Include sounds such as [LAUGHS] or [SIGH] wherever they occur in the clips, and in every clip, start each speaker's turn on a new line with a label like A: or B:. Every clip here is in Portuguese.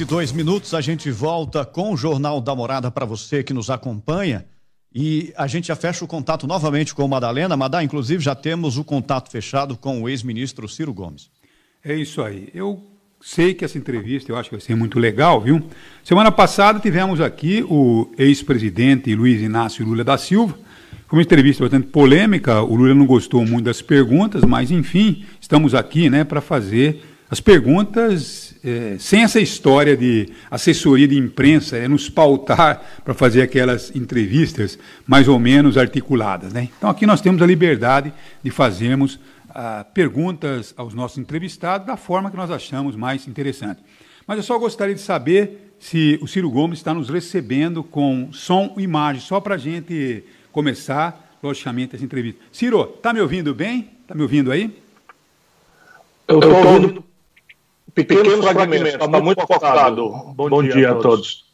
A: e dois minutos, a gente volta com o Jornal da Morada para você que nos acompanha. E a gente já fecha o contato novamente com Madalena. Madá, inclusive, já temos o contato fechado com o ex-ministro Ciro Gomes.
B: É isso aí. Eu sei que essa entrevista eu acho que vai ser muito legal, viu? Semana passada tivemos aqui o ex-presidente Luiz Inácio Lula da Silva. Foi uma entrevista bastante polêmica. O Lula não gostou muito das perguntas, mas enfim, estamos aqui, né, para fazer as perguntas é, sem essa história de assessoria de imprensa, é nos pautar [LAUGHS] para fazer aquelas entrevistas mais ou menos articuladas. Né? Então aqui nós temos a liberdade de fazermos ah, perguntas aos nossos entrevistados da forma que nós achamos mais interessante. Mas eu só gostaria de saber se o Ciro Gomes está nos recebendo com som e imagem, só para a gente começar, logicamente, essa entrevista. Ciro, está me ouvindo bem? Está me ouvindo aí?
C: Eu estou ouvindo pequenos, pequenos fragmentos, está muito cortado. Bom, Bom dia, dia, a todos.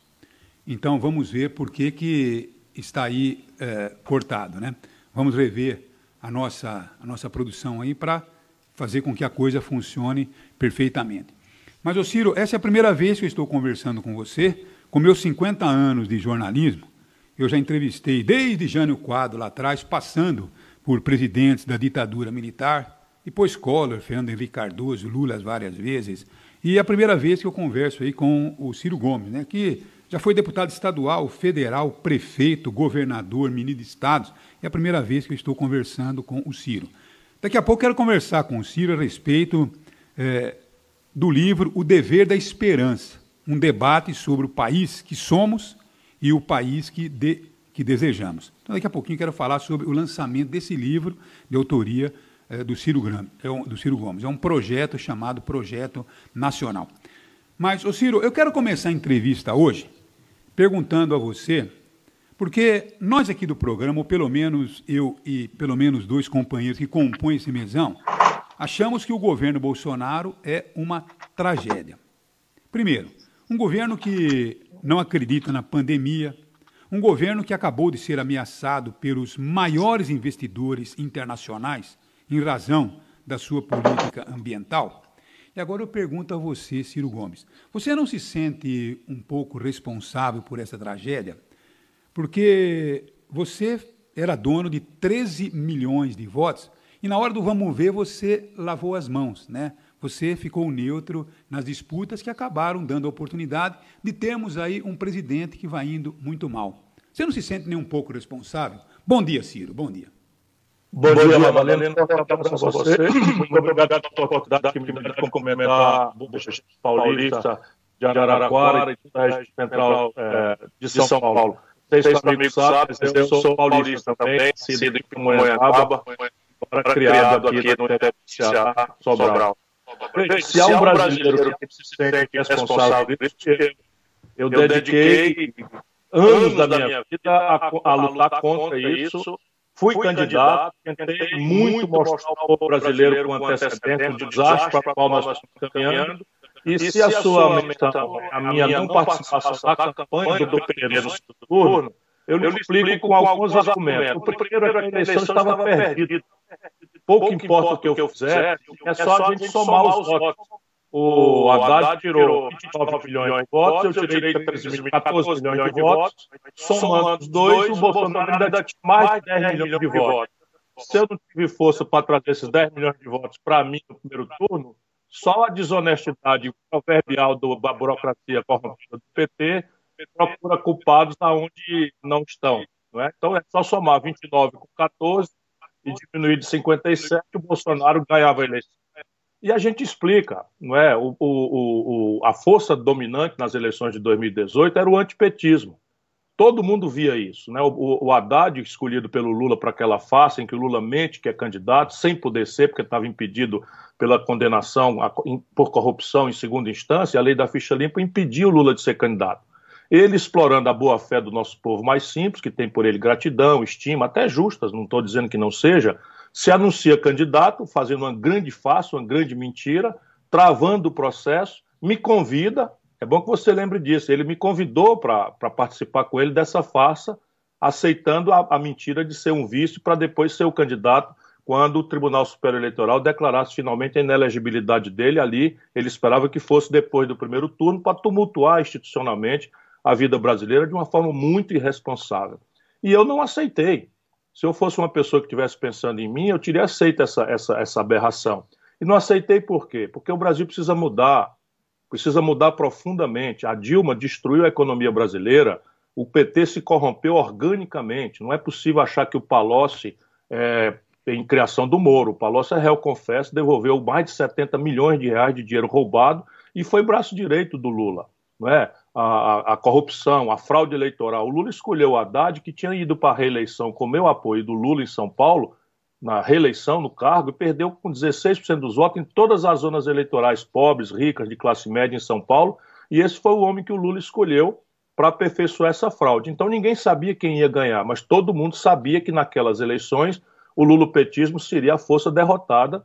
B: Então vamos ver por que, que está aí é, cortado, né? Vamos rever a nossa, a nossa produção aí para fazer com que a coisa funcione perfeitamente. Mas, ô Ciro, essa é a primeira vez que eu estou conversando com você. Com meus 50 anos de jornalismo, eu já entrevistei desde Jânio Quadro lá atrás, passando por presidentes da ditadura militar, depois Collor, Fernando Henrique Cardoso, Lula várias vezes. E é a primeira vez que eu converso aí com o Ciro Gomes, né, que já foi deputado estadual, federal, prefeito, governador, ministro de estados. É a primeira vez que eu estou conversando com o Ciro. Daqui a pouco quero conversar com o Ciro a respeito é, do livro O Dever da Esperança, um debate sobre o país que somos e o país que, de, que desejamos. Então, daqui a pouquinho quero falar sobre o lançamento desse livro de autoria é, do, Ciro Grande, é do Ciro Gomes. É um projeto chamado Projeto Nacional. Mas, ô Ciro, eu quero começar a entrevista hoje perguntando a você, porque nós aqui do programa, ou pelo menos eu e pelo menos dois companheiros que compõem esse mesão, achamos que o governo Bolsonaro é uma tragédia. Primeiro, um governo que não acredita na pandemia, um governo que acabou de ser ameaçado pelos maiores investidores internacionais em razão da sua política ambiental. E agora eu pergunto a você, Ciro Gomes: você não se sente um pouco responsável por essa tragédia? Porque você era dono de 13 milhões de votos e na hora do vamos ver você lavou as mãos, né? Você ficou neutro nas disputas que acabaram dando a oportunidade de termos aí um presidente que vai indo muito mal. Você não se sente nem um pouco responsável? Bom dia, Ciro. Bom dia.
C: Bom, Bom dia, Madalena. Abraço a você. Muito obrigado pela oportunidade que me deu de cumprimentar Bocha Paulista de Araraquara e toda a região central é, de São Paulo. Vocês, amigos, sabem, eu sou paulista também, nascido em Pinhoiaba, agora criado aqui no Ceará, Sobral. Se há um brasileiro que se sente responsável por isso, eu dediquei anos da minha vida a, a lutar contra isso Fui, Fui candidato, tentei muito mostrar ao povo brasileiro com antecedente o desastre para o qual nós estamos caminhando. E, e se a sua menção, a minha não participação na campanha do PT no segundo turno, eu lhe explico com alguns argumentos. O primeiro é que a eleição estava perdida. Pouco importa o que eu fizer, é só a gente somar os votos. O Haddad tirou 29 milhões de votos, eu tirei 14 milhões de votos. Somando os dois, o Bolsonaro ainda tinha mais de 10 milhões de votos. Se eu não tive força para trazer esses 10 milhões de votos para mim no primeiro turno, só a desonestidade proverbial da burocracia corrompida do PT procura culpados aonde não estão. Não é? Então é só somar 29 com 14 e diminuir de 57, o Bolsonaro ganhava a eleição. E a gente explica, não é? O, o, o, a força dominante nas eleições de 2018 era o antipetismo. Todo mundo via isso. Né? O, o Haddad, escolhido pelo Lula para aquela face em que o Lula mente que é candidato, sem poder ser, porque estava impedido pela condenação a, por corrupção em segunda instância, a lei da ficha limpa impediu o Lula de ser candidato. Ele explorando a boa-fé do nosso povo mais simples, que tem por ele gratidão, estima, até justas, não estou dizendo que não seja, se anuncia candidato, fazendo uma grande farsa, uma grande mentira, travando o processo, me convida, é bom que você lembre disso, ele me convidou para participar com ele dessa farsa, aceitando a, a mentira de ser um vice para depois ser o candidato quando o Tribunal Superior Eleitoral declarasse finalmente a inelegibilidade dele ali. Ele esperava que fosse depois do primeiro turno para tumultuar institucionalmente a vida brasileira de uma forma muito irresponsável. E eu não aceitei. Se eu fosse uma pessoa que estivesse pensando em mim, eu teria aceito essa, essa, essa aberração. E não aceitei por quê? Porque o Brasil precisa mudar, precisa mudar profundamente. A Dilma destruiu a economia brasileira, o PT se corrompeu organicamente. Não é possível achar que o Palocci é, em criação do Moro. O Palocci é réu confesso, devolveu mais de 70 milhões de reais de dinheiro roubado e foi braço direito do Lula. Não é? A, a, corrupção, a fraude eleitoral. O Lula escolheu o Haddad, que tinha ido para a reeleição com meu apoio do Lula em São Paulo, na reeleição, no cargo, e perdeu com 16% dos votos em todas as zonas eleitorais pobres, ricas, de classe média em São Paulo. E esse foi o homem que o Lula escolheu para aperfeiçoar essa fraude. Então ninguém sabia quem ia ganhar, mas todo mundo sabia que naquelas eleições o lulopetismo seria a força derrotada,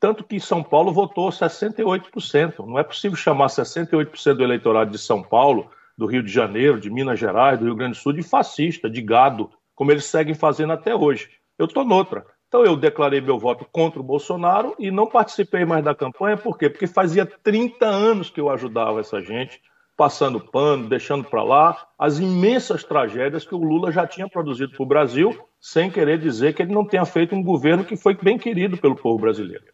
C: tanto que São Paulo votou 68%. Não é possível chamar 68% do eleitorado de São Paulo, do Rio de Janeiro, de Minas Gerais, do Rio Grande do Sul, de fascista, de gado, como eles seguem fazendo até hoje. Eu estou noutra. Então eu declarei meu voto contra o Bolsonaro e não participei mais da campanha, por quê? Porque fazia 30 anos que eu ajudava essa gente, passando pano, deixando para lá as imensas tragédias que o Lula já tinha produzido para o Brasil, sem querer dizer que ele não tenha feito um governo que foi bem querido pelo povo brasileiro.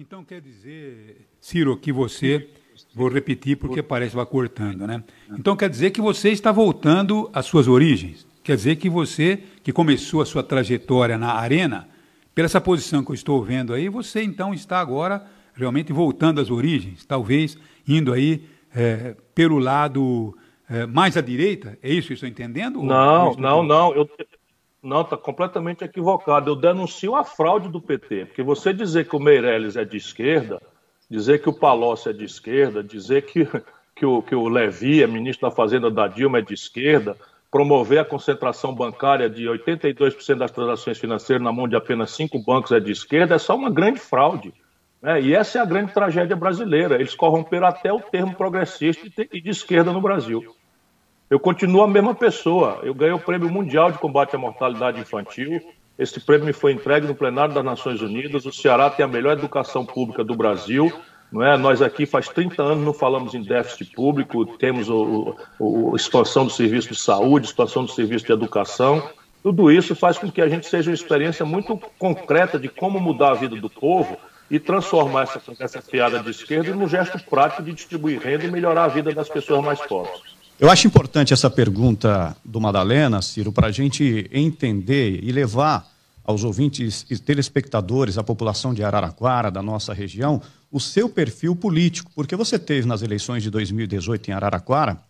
B: Então quer dizer, Ciro, que você, vou repetir porque parece que vai cortando, né? Então quer dizer que você está voltando às suas origens. Quer dizer que você, que começou a sua trajetória na arena, pela essa posição que eu estou vendo aí, você então está agora realmente voltando às origens, talvez indo aí é, pelo lado é, mais à direita? É isso que eu estou entendendo?
C: Não, não, não. Eu, não, está completamente equivocado. Eu denuncio a fraude do PT, porque você dizer que o Meirelles é de esquerda, dizer que o Palocci é de esquerda, dizer que, que, o, que o Levi é ministro da Fazenda da Dilma é de esquerda, promover a concentração bancária de 82% das transações financeiras na mão de apenas cinco bancos é de esquerda, é só uma grande fraude. Né? E essa é a grande tragédia brasileira. Eles corromperam até o termo progressista e de esquerda no Brasil. Eu continuo a mesma pessoa. Eu ganhei o Prêmio Mundial de Combate à Mortalidade Infantil. Esse prêmio me foi entregue no plenário das Nações Unidas. O Ceará tem a melhor educação pública do Brasil. Não é? Nós aqui faz 30 anos não falamos em déficit público, temos o, expansão do serviço de saúde, expansão do serviço de educação. Tudo isso faz com que a gente seja uma experiência muito concreta de como mudar a vida do povo e transformar essa, essa piada de esquerda num gesto prático de distribuir renda e melhorar a vida das pessoas mais pobres.
A: Eu acho importante essa pergunta do Madalena, Ciro, para a gente entender e levar aos ouvintes e telespectadores, a população de Araraquara, da nossa região, o seu perfil político, porque você teve nas eleições de 2018 em Araraquara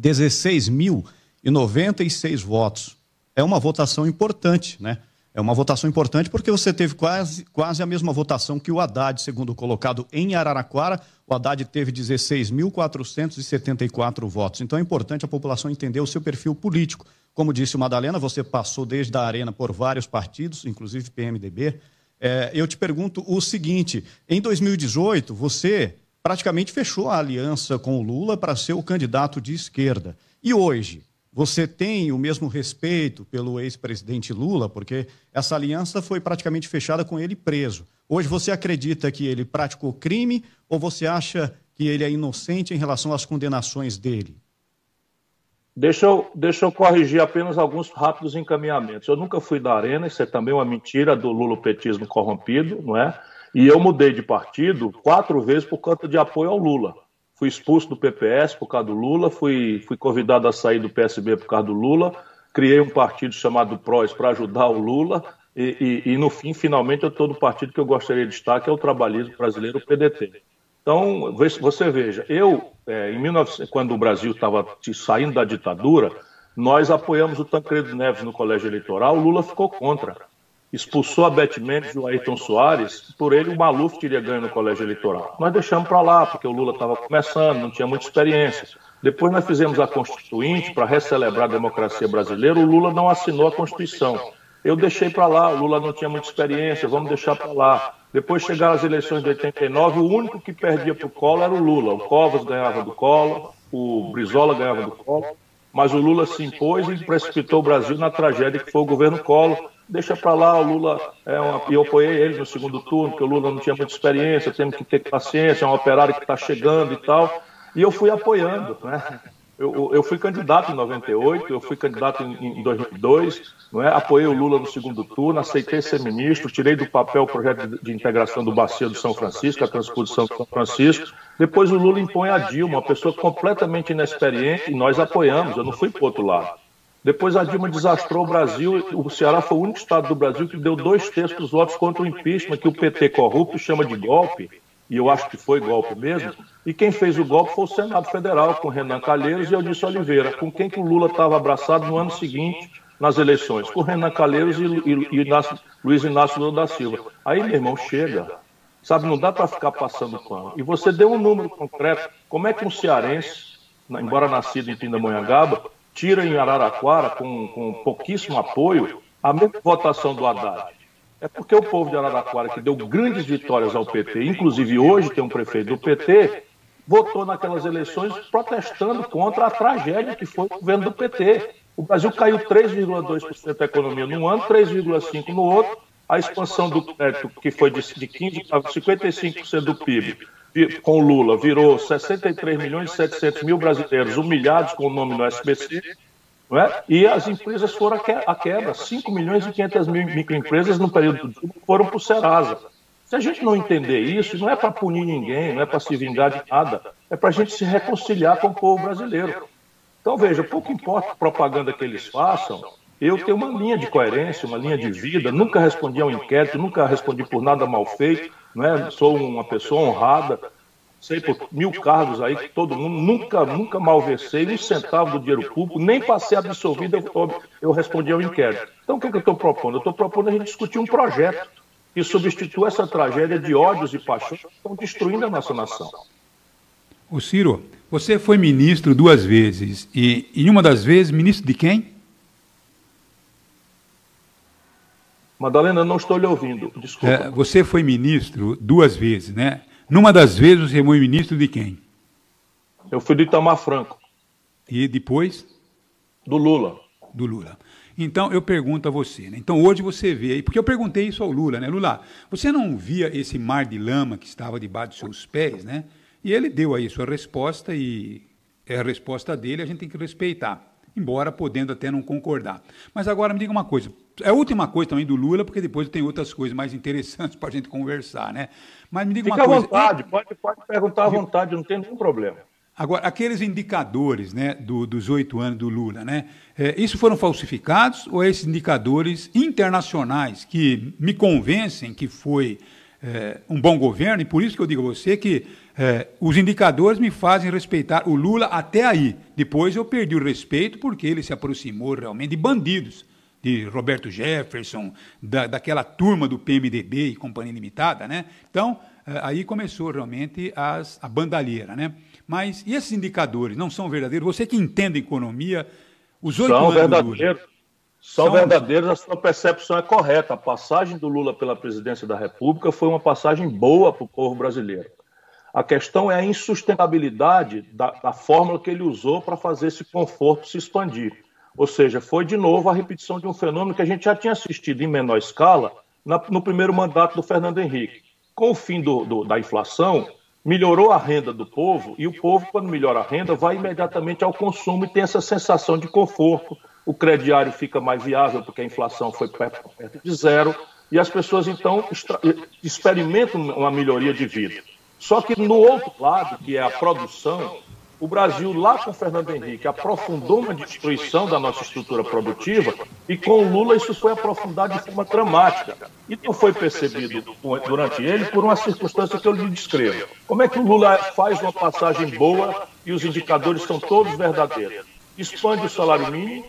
A: 16.096 votos. É uma votação importante, né? É uma votação importante porque você teve quase, quase a mesma votação que o Haddad, segundo colocado em Araraquara. O Haddad teve 16.474 votos. Então é importante a população entender o seu perfil político. Como disse o Madalena, você passou desde a Arena por vários partidos, inclusive PMDB. É, eu te pergunto o seguinte: em 2018, você praticamente fechou a aliança com o Lula para ser o candidato de esquerda. E hoje, você tem o mesmo respeito pelo ex-presidente Lula, porque essa aliança foi praticamente fechada com ele preso. Hoje você acredita que ele praticou crime ou você acha que ele é inocente em relação às condenações dele?
C: Deixa eu, deixa eu corrigir apenas alguns rápidos encaminhamentos. Eu nunca fui da Arena, isso é também uma mentira do lulopetismo corrompido, não é? E eu mudei de partido quatro vezes por conta de apoio ao Lula fui expulso do PPS por causa do Lula, fui, fui convidado a sair do PSB por causa do Lula, criei um partido chamado PROS para ajudar o Lula, e, e, e, no fim, finalmente, eu estou no partido que eu gostaria de estar, que é o Trabalhismo Brasileiro, o PDT. Então, você veja, eu, é, em 19... quando o Brasil estava saindo da ditadura, nós apoiamos o Tancredo Neves no colégio eleitoral, o Lula ficou contra expulsou a Beth Mendes e o Ayrton Soares, por ele o Maluf teria ganho no colégio eleitoral. Nós deixamos para lá, porque o Lula estava começando, não tinha muita experiência. Depois nós fizemos a Constituinte para recelebrar a democracia brasileira, o Lula não assinou a Constituição. Eu deixei para lá, o Lula não tinha muita experiência, vamos deixar para lá. Depois chegaram as eleições de 89, o único que perdia para o Collor era o Lula. O Covas ganhava do Collor, o Brizola ganhava do Collor, mas o Lula se impôs e precipitou o Brasil na tragédia que foi o governo Collor, deixa para lá, o Lula é uma, e eu apoiei ele no segundo turno, porque o Lula não tinha muita experiência, temos que ter paciência, é um operário que está chegando e tal. E eu fui apoiando, né? Eu, eu, fui candidato em 98, eu fui candidato em, em 2002, não é? apoiei o Lula no segundo turno, aceitei ser ministro, tirei do papel o projeto de, de integração do Bacia do São Francisco, a transposição do São Francisco. Depois o Lula impõe a Dilma, uma pessoa completamente inexperiente, e nós apoiamos, eu não fui para outro lado. Depois a Dilma desastrou o Brasil, o Ceará foi o único estado do Brasil que deu dois terços dos votos contra o impeachment, que o PT corrupto chama de golpe, e eu acho que foi golpe mesmo, e quem fez o golpe foi o Senado Federal, com Renan Calheiros e Eudício Oliveira, com quem que o Lula estava abraçado no ano seguinte, nas eleições, com Renan Calheiros e, e, e Inácio, Luiz Inácio Lula da Silva. Aí, meu irmão, chega. Sabe, não dá para ficar passando pano. E você deu um número concreto. Como é que um cearense, embora nascido em Pindamonhangaba, tira em Araraquara, com, com pouquíssimo apoio, a mesma votação do Haddad? É porque o povo de Araraquara, que deu grandes vitórias ao PT, inclusive hoje tem um prefeito do PT, votou naquelas eleições protestando contra a tragédia que foi o governo do PT. O Brasil caiu 3,2% da economia num ano, 3,5% no outro. A expansão do crédito, que foi de 15% para 55% do PIB, com Lula, virou 63 milhões e 700 mil brasileiros humilhados com o nome no SBC. É? E as empresas foram à quebra. 5 milhões e 500 mil microempresas no período do foram para o Serasa. Se a gente não entender isso, não é para punir ninguém, não é para se vingar de nada, é para a gente se reconciliar com o povo brasileiro. Então, veja, pouco importa a propaganda que eles façam, eu tenho uma linha de coerência, uma linha de vida, nunca respondi a um inquérito, nunca respondi por nada mal feito, né? sou uma pessoa honrada, sei por mil cargos aí que todo mundo, nunca, nunca malversei um centavo do dinheiro público, nem passei absolvido, eu, eu respondi ao inquérito. Então, o que, é que eu estou propondo? Eu estou propondo a gente discutir um projeto que substitua essa tragédia de ódios e paixões que estão destruindo a nossa nação.
B: O Ciro, você foi ministro duas vezes e em uma das vezes ministro de quem?
C: Madalena, não estou lhe ouvindo. Desculpa.
B: É, você foi ministro duas vezes, né? Numa das vezes você foi ministro de quem?
C: Eu fui do Itamar Franco.
B: E depois?
C: Do Lula.
B: Do Lula. Então eu pergunto a você, né? então hoje você vê aí, porque eu perguntei isso ao Lula, né? Lula, você não via esse mar de lama que estava debaixo dos seus pés, né? E ele deu aí sua resposta e é a resposta dele, a gente tem que respeitar, embora podendo até não concordar. Mas agora me diga uma coisa, é a última coisa também do Lula, porque depois tem outras coisas mais interessantes [LAUGHS] para a gente conversar, né?
C: Mas me diga Fica uma coisa. Fica à vontade, pode, pode perguntar à vontade, não tem nenhum problema.
B: Agora, aqueles indicadores né, do, dos oito anos do Lula, né, é, isso foram falsificados ou esses indicadores internacionais que me convencem que foi é, um bom governo, e por isso que eu digo a você que é, os indicadores me fazem respeitar o Lula até aí. Depois eu perdi o respeito porque ele se aproximou realmente de bandidos, de Roberto Jefferson, da, daquela turma do PMDB e Companhia Limitada. Né? Então, é, aí começou realmente as, a bandalheira. Né? Mas e esses indicadores não são verdadeiros? Você que entende economia, os oito
C: anos verdadeiros. São, são verdadeiros, a sua percepção é correta. A passagem do Lula pela presidência da República foi uma passagem boa para o povo brasileiro. A questão é a insustentabilidade da, da fórmula que ele usou para fazer esse conforto se expandir. Ou seja, foi de novo a repetição de um fenômeno que a gente já tinha assistido em menor escala na, no primeiro mandato do Fernando Henrique. Com o fim do, do, da inflação, melhorou a renda do povo, e o povo, quando melhora a renda, vai imediatamente ao consumo e tem essa sensação de conforto. O crediário fica mais viável porque a inflação foi perto, perto de zero, e as pessoas então experimentam uma melhoria de vida. Só que no outro lado, que é a produção, o Brasil, lá com Fernando Henrique, aprofundou uma destruição da nossa estrutura produtiva e com Lula isso foi aprofundado de forma dramática. E não foi percebido durante ele por uma circunstância que eu lhe descrevo. Como é que o Lula faz uma passagem boa e os indicadores são todos verdadeiros? Expande o salário mínimo,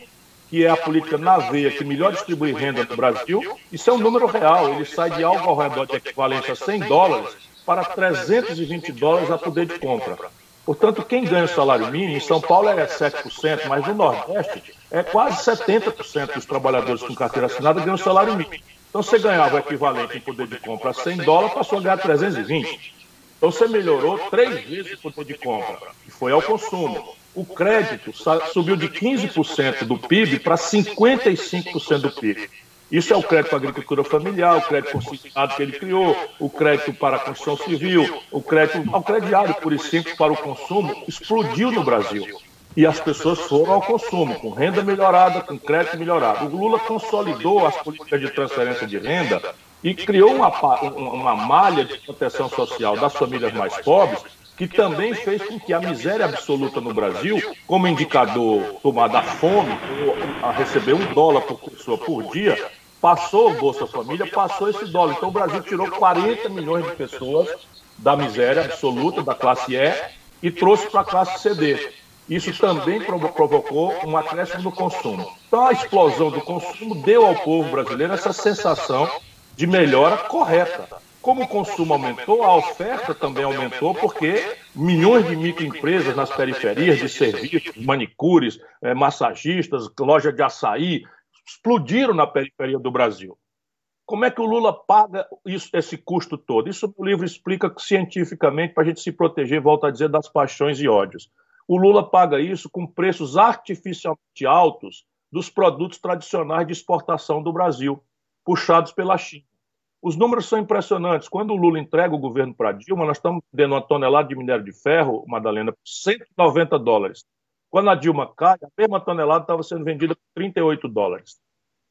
C: que é a política na veia que melhor distribui renda no Brasil. Isso é um número real, ele sai de algo ao redor de equivalência a 100 dólares para 320 dólares a poder de compra. Portanto, quem ganha o salário mínimo, em São Paulo é 7%, mas no Nordeste é quase 70% dos trabalhadores com carteira assinada ganham o salário mínimo. Então, você ganhava o equivalente em poder de compra a 100 dólares, passou a ganhar 320. Então, você melhorou três vezes o poder de compra, e foi ao consumo. O crédito subiu de 15% do PIB para 55% do PIB. Isso é o crédito à agricultura familiar, o crédito consignado que ele criou, o crédito para a construção civil, o crédito ao crediário, por e simples, para o consumo, explodiu no Brasil. E as pessoas foram ao consumo, com renda melhorada, com crédito melhorado. O Lula consolidou as políticas de transferência de renda e criou uma, uma malha de proteção social das famílias mais pobres que também fez com que a miséria absoluta no Brasil, como indicador tomado a fome, a receber um dólar por pessoa por dia, passou o Bolsa Família, passou esse dólar. Então o Brasil tirou 40 milhões de pessoas da miséria absoluta, da classe E, e trouxe para a classe CD. Isso também provocou um acréscimo no consumo. Então a explosão do consumo deu ao povo brasileiro essa sensação de melhora correta. Como o consumo aumentou, a oferta também aumentou, porque milhões de microempresas nas periferias de serviços, manicures, eh, massagistas, loja de açaí, explodiram na periferia do Brasil. Como é que o Lula paga isso, esse custo todo? Isso o livro explica cientificamente para a gente se proteger, volta a dizer, das paixões e ódios. O Lula paga isso com preços artificialmente altos dos produtos tradicionais de exportação do Brasil, puxados pela China. Os números são impressionantes. Quando o Lula entrega o governo para Dilma, nós estamos dando uma tonelada de minério de ferro, Madalena, por 190 dólares. Quando a Dilma cai, a mesma tonelada estava sendo vendida por 38 dólares.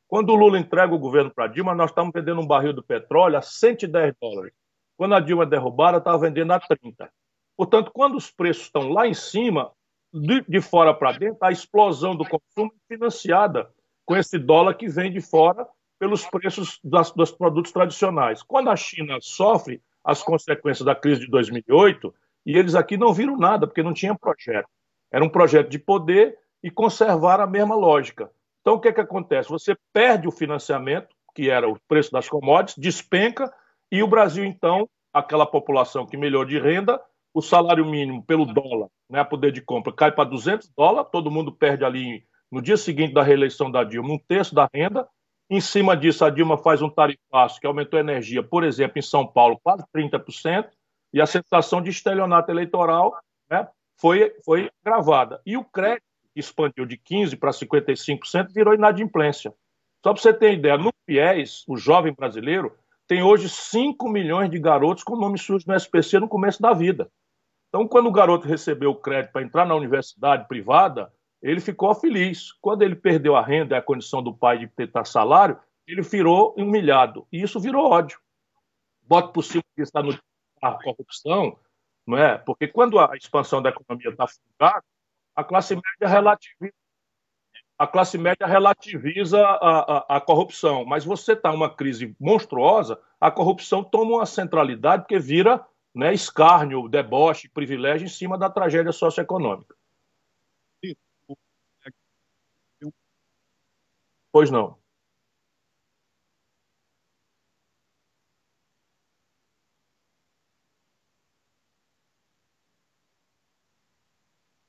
C: Quando o Lula entrega o governo para Dilma, nós estamos vendendo um barril do petróleo a 110 dólares. Quando a Dilma é derrubada, estava vendendo a 30. Portanto, quando os preços estão lá em cima, de, de fora para dentro, a explosão do consumo é financiada com esse dólar que vem de fora pelos preços das, dos produtos tradicionais. Quando a China sofre as consequências da crise de 2008, e eles aqui não viram nada, porque não tinha projeto. Era um projeto de poder e conservar a mesma lógica. Então, o que, é que acontece? Você perde o financiamento, que era o preço das commodities, despenca, e o Brasil, então, aquela população que melhor de renda, o salário mínimo pelo dólar, né, poder de compra, cai para 200 dólares, todo mundo perde ali no dia seguinte da reeleição da Dilma um terço da renda, em cima disso, a Dilma faz um tarifaço que aumentou a energia, por exemplo, em São Paulo, quase 30%, e a sensação de estelionato eleitoral né, foi, foi gravada. E o crédito expandiu de 15% para 55%, virou inadimplência. Só para você ter ideia, no FIES, o jovem brasileiro tem hoje 5 milhões de garotos com nome sujo no SPC no começo da vida. Então, quando o garoto recebeu o crédito para entrar na universidade privada, ele ficou feliz. Quando ele perdeu a renda e a condição do pai de ter salário, ele virou humilhado. E isso virou ódio. Bota por cima que está no a corrupção, não é? Porque quando a expansão da economia está fugada, a classe média relativiza a classe média relativiza a, a, a corrupção, mas você está uma crise monstruosa, a corrupção toma uma centralidade porque vira né, escárnio, deboche, privilégio em cima da tragédia socioeconômica. Pois não.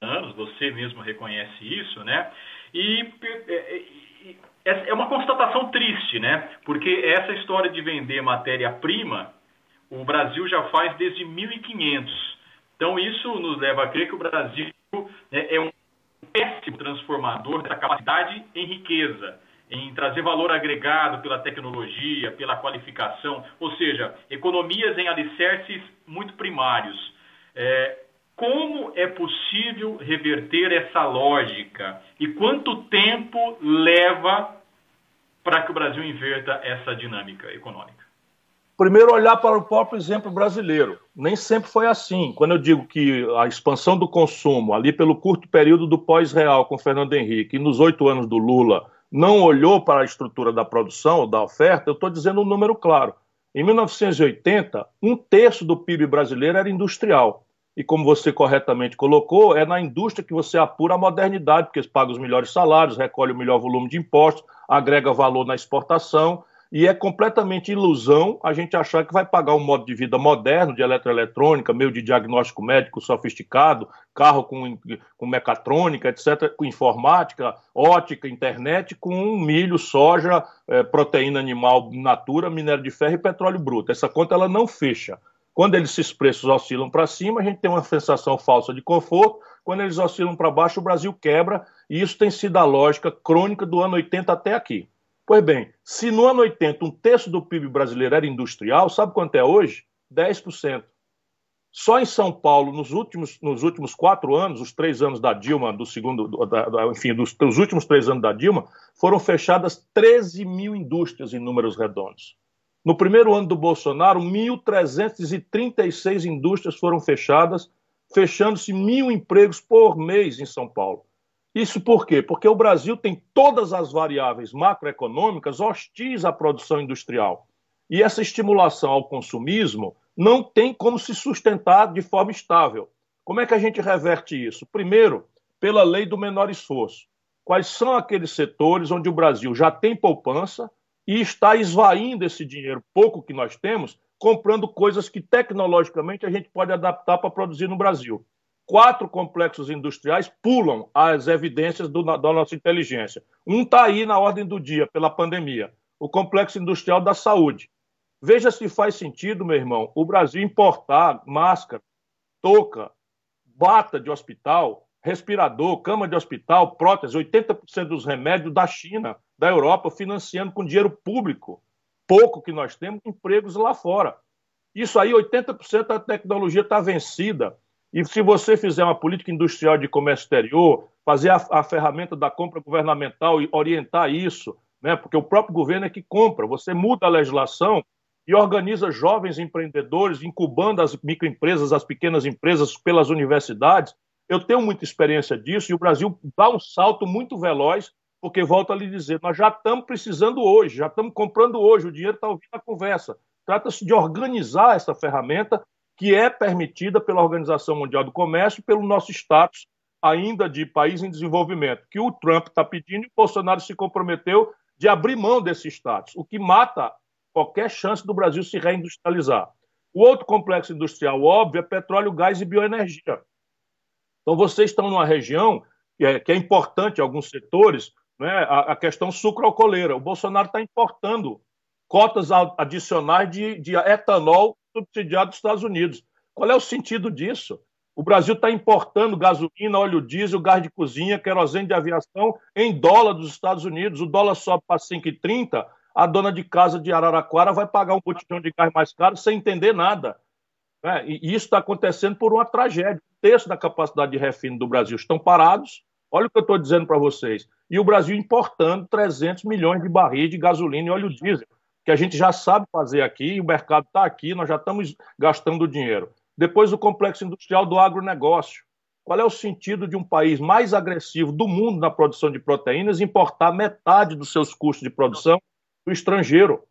D: anos, você mesmo reconhece isso, né? E, e, é uma constatação triste, né? Porque essa história de vender matéria-prima, o Brasil já faz desde 1500. Então isso nos leva a crer que o Brasil né, é um péssimo transformador da capacidade em riqueza em trazer valor agregado pela tecnologia, pela qualificação, ou seja, economias em alicerces muito primários. É, como é possível reverter essa lógica e quanto tempo leva para que o Brasil inverta essa dinâmica econômica?
C: Primeiro, olhar para o próprio exemplo brasileiro. Nem sempre foi assim. Quando eu digo que a expansão do consumo, ali pelo curto período do pós-real com Fernando Henrique e nos oito anos do Lula, não olhou para a estrutura da produção ou da oferta, eu estou dizendo um número claro. Em 1980, um terço do PIB brasileiro era industrial. E como você corretamente colocou, é na indústria que você apura a modernidade, porque paga os melhores salários, recolhe o melhor volume de impostos, agrega valor na exportação e é completamente ilusão a gente achar que vai pagar um modo de vida moderno, de eletroeletrônica, meio de diagnóstico médico sofisticado, carro com, com mecatrônica, etc., com informática, ótica, internet, com milho, soja, é, proteína animal natura, minério de ferro e petróleo bruto. Essa conta ela não fecha. Quando esses preços oscilam para cima, a gente tem uma sensação falsa de conforto. Quando eles oscilam para baixo, o Brasil quebra. E isso tem sido a lógica crônica do ano 80 até aqui. Pois bem, se no ano 80 um terço do PIB brasileiro era industrial, sabe quanto é hoje? 10%. Só em São Paulo, nos últimos, nos últimos quatro anos, os três anos da Dilma, do segundo, da, enfim, dos, dos, últimos três anos da Dilma, foram fechadas 13 mil indústrias em números redondos. No primeiro ano do Bolsonaro, 1.336 indústrias foram fechadas, fechando-se mil empregos por mês em São Paulo. Isso por quê? Porque o Brasil tem todas as variáveis macroeconômicas hostis à produção industrial. E essa estimulação ao consumismo não tem como se sustentar de forma estável. Como é que a gente reverte isso? Primeiro, pela lei do menor esforço. Quais são aqueles setores onde o Brasil já tem poupança e está esvaindo esse dinheiro pouco que nós temos, comprando coisas que tecnologicamente a gente pode adaptar para produzir no Brasil? Quatro complexos industriais pulam as evidências do, da nossa inteligência. Um está aí na ordem do dia pela pandemia: o complexo industrial da saúde. Veja se faz sentido, meu irmão, o Brasil importar máscara, touca, bata de hospital, respirador, cama de hospital, prótese, 80% dos remédios da China, da Europa, financiando com dinheiro público. Pouco que nós temos, empregos lá fora. Isso aí, 80% da tecnologia está vencida. E se você fizer uma política industrial de comércio exterior, fazer a, a ferramenta da compra governamental e orientar isso, né, porque o próprio governo é que compra, você muda a legislação e organiza jovens empreendedores, incubando as microempresas, as pequenas empresas pelas universidades. Eu tenho muita experiência disso e o Brasil dá um salto muito veloz, porque, volto a lhe dizer, nós já estamos precisando hoje, já estamos comprando hoje, o dinheiro está ouvindo a conversa. Trata-se de organizar essa ferramenta que é permitida pela Organização Mundial do Comércio pelo nosso status ainda de país em desenvolvimento, que o Trump está pedindo e o Bolsonaro se comprometeu de abrir mão desse status, o que mata qualquer chance do Brasil se reindustrializar. O outro complexo industrial óbvio é petróleo, gás e bioenergia. Então, vocês estão numa região que é, é importante em alguns setores, né, a, a questão sucroalcooleira. O Bolsonaro está importando cotas adicionais de, de etanol subsidiado dos Estados Unidos. Qual é o sentido disso? O Brasil está importando gasolina, óleo diesel, gás de cozinha, querosene de aviação em dólar dos Estados Unidos. O dólar sobe para 5,30, a dona de casa de Araraquara vai pagar um botijão de gás mais caro sem entender nada. É, e isso está acontecendo por uma tragédia. Um terço da capacidade de refino do Brasil estão parados. Olha o que eu estou dizendo para vocês. E o Brasil importando 300 milhões de barris de gasolina e óleo diesel, que a gente já sabe fazer aqui, o mercado está aqui, nós já estamos gastando dinheiro. Depois, o complexo industrial do agronegócio. Qual é o sentido de um país mais agressivo do mundo na produção de proteínas importar metade dos seus custos de produção do estrangeiro.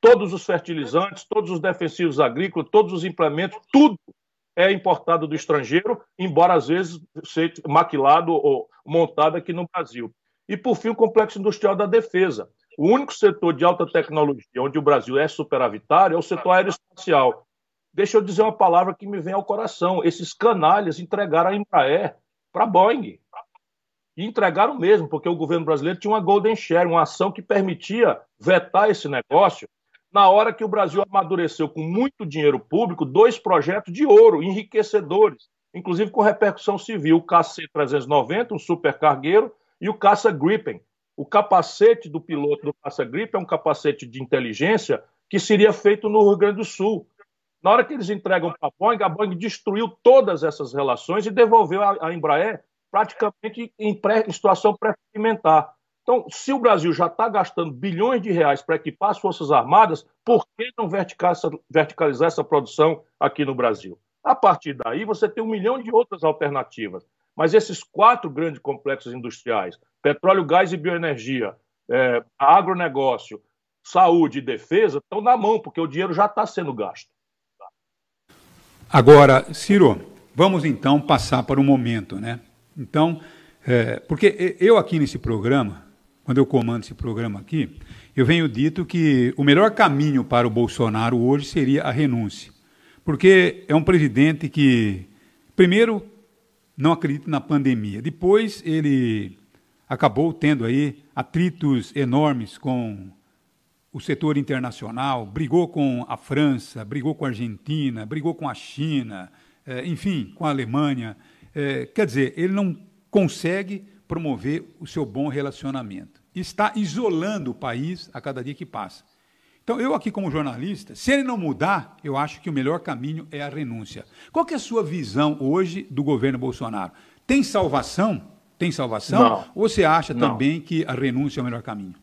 C: Todos os fertilizantes, todos os defensivos agrícolas, todos os implementos, tudo é importado do estrangeiro, embora às vezes seja maquilado ou montado aqui no Brasil. E, por fim, o complexo industrial da defesa. O único setor de alta tecnologia onde o Brasil é superavitário é o setor aeroespacial. Deixa eu dizer uma palavra que me vem ao coração. Esses canalhas entregaram a Embraer para a Boeing. E entregaram mesmo, porque o governo brasileiro tinha uma Golden Share, uma ação que permitia vetar esse negócio, na hora que o Brasil amadureceu com muito dinheiro público dois projetos de ouro, enriquecedores, inclusive com repercussão civil, o KC-390, um supercargueiro, e o Caça Gripen. O capacete do piloto do Caça Gripen é um capacete de inteligência que seria feito no Rio Grande do Sul. Na hora que eles entregam para a Boeing, a Boeing destruiu todas essas relações e devolveu à Embraer praticamente em, pré, em situação pré-alimentar. Então, se o Brasil já está gastando bilhões de reais para equipar as Forças Armadas, por que não verticalizar essa produção aqui no Brasil? A partir daí, você tem um milhão de outras alternativas. Mas esses quatro grandes complexos industriais, petróleo, gás e bioenergia, é, agronegócio, saúde e defesa, estão na mão, porque o dinheiro já está sendo gasto.
B: Agora, Ciro, vamos então passar para o momento, né? Então, é, porque eu aqui nesse programa, quando eu comando esse programa aqui, eu venho dito que o melhor caminho para o Bolsonaro hoje seria a renúncia. Porque é um presidente que, primeiro, não acredita na pandemia. Depois, ele acabou tendo aí atritos enormes com o setor internacional, brigou com a França, brigou com a Argentina, brigou com a China, é, enfim, com a Alemanha. É, quer dizer, ele não consegue promover o seu bom relacionamento. está isolando o país a cada dia que passa. Então, eu aqui como jornalista, se ele não mudar, eu acho que o melhor caminho é a renúncia. Qual é a sua visão hoje do governo Bolsonaro? Tem salvação? Tem salvação? Não. Ou você acha não. também que a renúncia é o melhor caminho?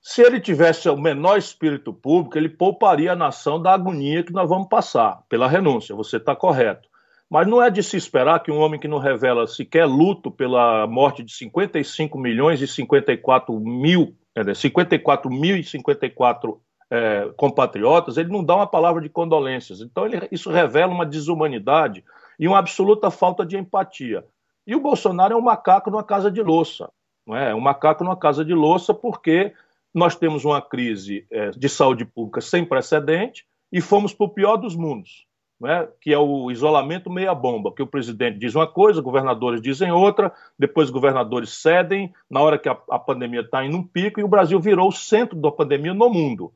C: Se ele tivesse o menor espírito público, ele pouparia a nação da agonia que nós vamos passar pela renúncia. Você está correto. Mas não é de se esperar que um homem que não revela sequer luto pela morte de 55 milhões e 54 mil, é, 54 mil e 54 é, compatriotas, ele não dá uma palavra de condolências. Então, ele, isso revela uma desumanidade e uma absoluta falta de empatia. E o Bolsonaro é um macaco numa casa de louça. Não é? é um macaco numa casa de louça porque nós temos uma crise é, de saúde pública sem precedente e fomos para o pior dos mundos né, que é o isolamento meia-bomba, que o presidente diz uma coisa, governadores dizem outra, depois governadores cedem, na hora que a, a pandemia está em um pico, e o Brasil virou o centro da pandemia no mundo.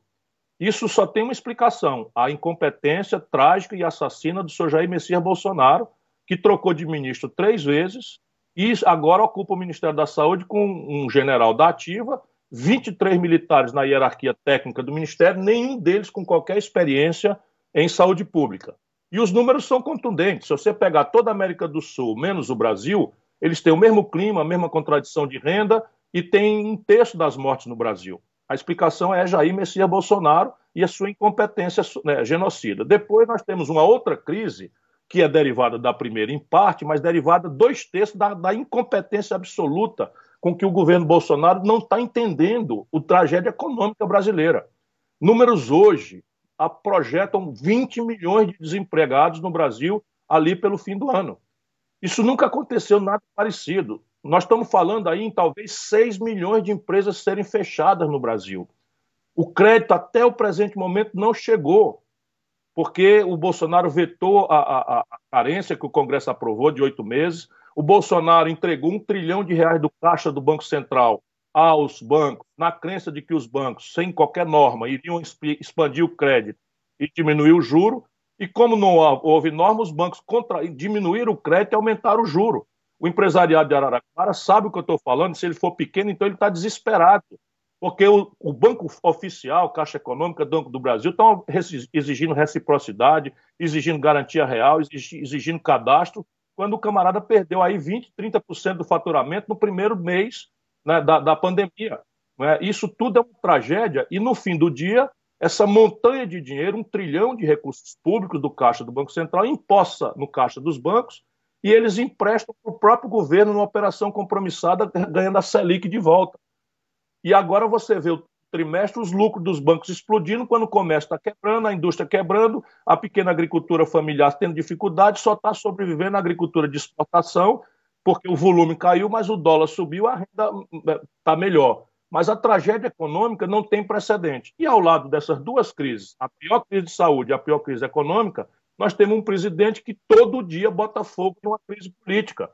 C: Isso só tem uma explicação: a incompetência trágica e assassina do senhor Jair Messias Bolsonaro, que trocou de ministro três vezes e agora ocupa o Ministério da Saúde com um general da Ativa, 23 militares na hierarquia técnica do Ministério, nenhum deles com qualquer experiência em saúde pública. E os números são contundentes. Se você pegar toda a América do Sul, menos o Brasil, eles têm o mesmo clima, a mesma contradição de renda e tem um terço das mortes no Brasil. A explicação é Jair Messias Bolsonaro e a sua incompetência né, genocida. Depois nós temos uma outra crise que é derivada da primeira em parte, mas derivada dois terços da, da incompetência absoluta com que o governo Bolsonaro não está entendendo o tragédia econômica brasileira. Números hoje projetam 20 milhões de desempregados no Brasil ali pelo fim do ano. Isso nunca aconteceu nada parecido. Nós estamos falando aí em talvez 6 milhões de empresas serem fechadas no Brasil. O crédito até o presente momento não chegou, porque o Bolsonaro vetou a, a, a carência que o Congresso aprovou de oito meses. O Bolsonaro entregou um trilhão de reais do caixa do Banco Central aos bancos, na crença de que os bancos, sem qualquer norma, iriam expandir o crédito e diminuir o juro, e como não houve norma, os bancos contra... diminuíram o crédito e aumentaram o juro. O empresariado de Araraquara sabe o que eu estou falando, se ele for pequeno, então ele está desesperado, porque o, o, banco oficial, Caixa Econômica, Banco do Brasil, estão exigindo reciprocidade, exigindo garantia real, exigindo cadastro, quando o camarada perdeu aí 20%, 30% do faturamento no primeiro mês né, da, da, pandemia. Né? Isso tudo é uma tragédia e, no fim do dia, essa montanha de dinheiro, um trilhão de recursos públicos do Caixa do Banco Central, imposta no Caixa dos bancos e eles emprestam para o próprio governo numa operação compromissada, ganhando a Selic de volta. E agora você vê o trimestre os lucros dos bancos explodindo, quando o comércio está quebrando, a indústria quebrando, a pequena agricultura familiar tendo dificuldade, só está sobrevivendo a agricultura de exportação porque o volume caiu, mas o dólar subiu, a renda está melhor. Mas a tragédia econômica não tem precedente. E ao lado dessas duas crises, a pior crise de saúde e a pior crise econômica, nós temos um presidente que todo dia bota fogo numa crise política.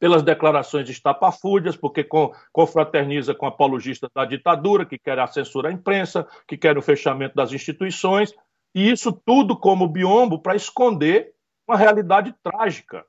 C: Pelas declarações estapafúrdias, porque confraterniza com apologistas da ditadura, que querem a censura à imprensa, que querem o fechamento das instituições, e isso tudo como biombo para esconder uma realidade trágica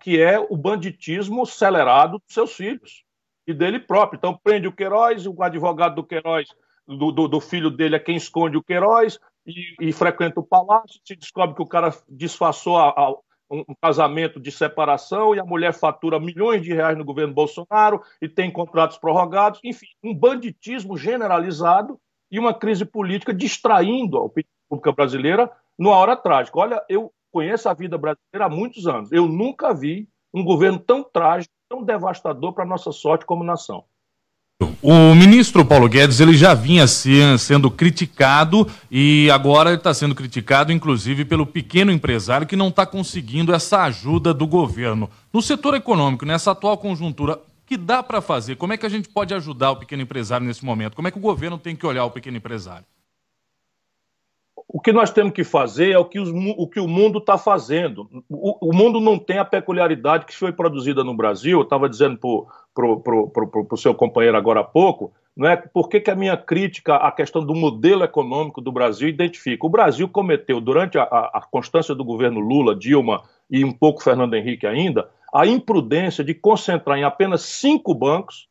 C: que é o banditismo acelerado dos seus filhos e dele próprio. Então, prende o Queiroz, o advogado do Queiroz, do, do, do filho dele, é quem esconde o Queiroz e, e, frequenta o palácio. Se descobre que o cara disfarçou a, a, um, um casamento de separação e a mulher fatura milhões de reais no governo Bolsonaro e tem contratos prorrogados. Enfim, um banditismo generalizado e uma crise política distraindo a opinião pública brasileira numa hora trágica. Olha, eu conheço a vida brasileira há muitos anos. Eu nunca vi um governo tão trágico, tão devastador para a nossa sorte como nação.
E: O ministro Paulo Guedes ele já vinha sendo criticado e agora está sendo criticado, inclusive, pelo pequeno empresário que não está conseguindo essa ajuda do governo. No setor econômico, nessa atual conjuntura, o que dá para fazer? Como é que a gente pode ajudar o pequeno empresário nesse momento? Como é que o governo tem que olhar o pequeno empresário?
C: O que nós temos que fazer é o que, os, o, que o mundo está fazendo. O, o, mundo não tem a peculiaridade que foi produzida no Brasil. Eu estava dizendo para o seu companheiro agora há pouco, não é? por que, que a minha crítica à questão do modelo econômico do Brasil identifica? O Brasil cometeu, durante a, a constância do governo Lula, Dilma e um pouco Fernando Henrique ainda, a imprudência de concentrar em apenas cinco bancos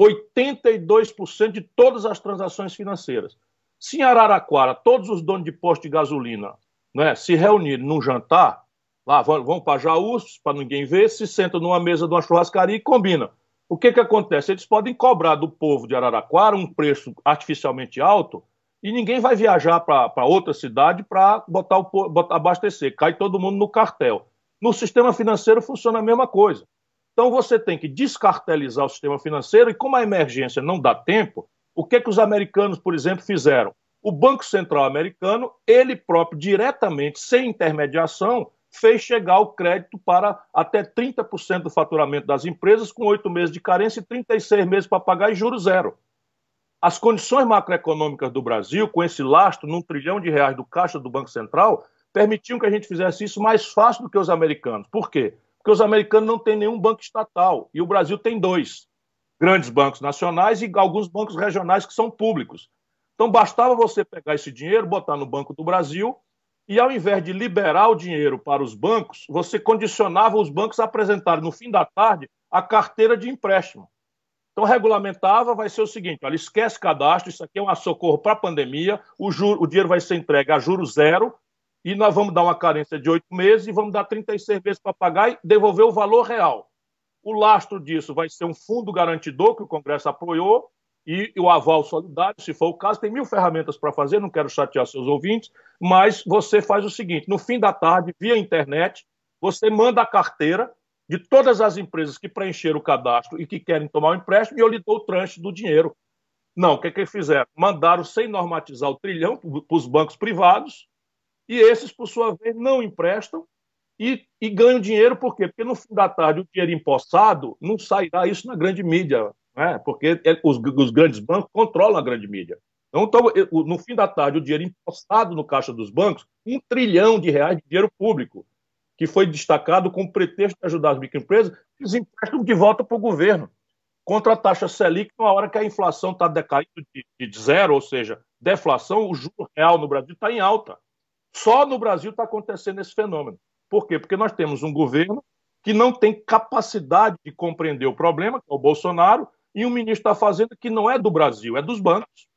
C: 82% de todas as transações financeiras. Se em Araraquara todos os donos de posto de gasolina né, se reunirem num jantar, lá vão, vão para Jaús, para ninguém ver, se sentam numa mesa de uma churrascaria e combinam. O que, que acontece? Eles podem cobrar do povo de Araraquara um preço artificialmente alto e ninguém vai viajar para outra cidade para botar o, botar, abastecer. Cai todo mundo no cartel. No sistema financeiro funciona a mesma coisa. Então você tem que descartelizar o sistema financeiro e como a emergência não dá tempo, o que, que os americanos, por exemplo, fizeram? O Banco Central americano, ele próprio, diretamente, sem intermediação, fez chegar o crédito para até 30% do faturamento das empresas, com oito meses de carência e 36 meses para pagar e juros zero. As condições macroeconômicas do Brasil, com esse lastro num trilhão de reais do caixa do Banco Central, permitiam que a gente fizesse isso mais fácil do que os americanos. Por quê? Porque os americanos não têm nenhum banco estatal e o Brasil tem dois grandes bancos nacionais e alguns bancos regionais que são públicos. Então bastava você pegar esse dinheiro, botar no Banco do Brasil e ao invés de liberar o dinheiro para os bancos, você condicionava os bancos a apresentarem no fim da tarde a carteira de empréstimo. Então, regulamentava, vai ser o seguinte: olha, esquece cadastro, isso aqui é um socorro para a pandemia, o, juro, o dinheiro vai ser entregue a juros zero, e nós vamos dar uma carência de oito meses e vamos dar 36 meses para pagar e devolver o valor real. O lastro disso vai ser um fundo garantidor que o Congresso apoiou, e o aval solidário, se for o caso, tem mil ferramentas para fazer, não quero chatear seus ouvintes, mas você faz o seguinte: no fim da tarde, via internet, você manda a carteira de todas as empresas que preencheram o cadastro e que querem tomar o empréstimo, e eu lhe dou o tranche do dinheiro. Não, o que, é que fizeram? Mandaram, sem normatizar o trilhão, para os bancos privados, e esses, por sua vez, não emprestam e, e ganham dinheiro, por quê? Porque no fim da tarde o dinheiro empossado não sairá isso na grande mídia né? porque é, os, os, grandes bancos controlam a grande mídia. Então, então, no fim da tarde, o dinheiro impostado no caixa dos bancos, um trilhão de reais de dinheiro público, que foi destacado com o pretexto de ajudar as microempresas, eles emprestam de volta para o governo, contra a taxa Selic, na hora que a inflação está decaindo de, de zero, ou seja, deflação, o juro real no Brasil está em alta. Só no Brasil está acontecendo esse fenômeno. Por quê? Porque nós temos um governo que não tem capacidade de compreender o problema, que é o Bolsonaro, e um ministro da Fazenda que não é do Brasil, é dos bancos.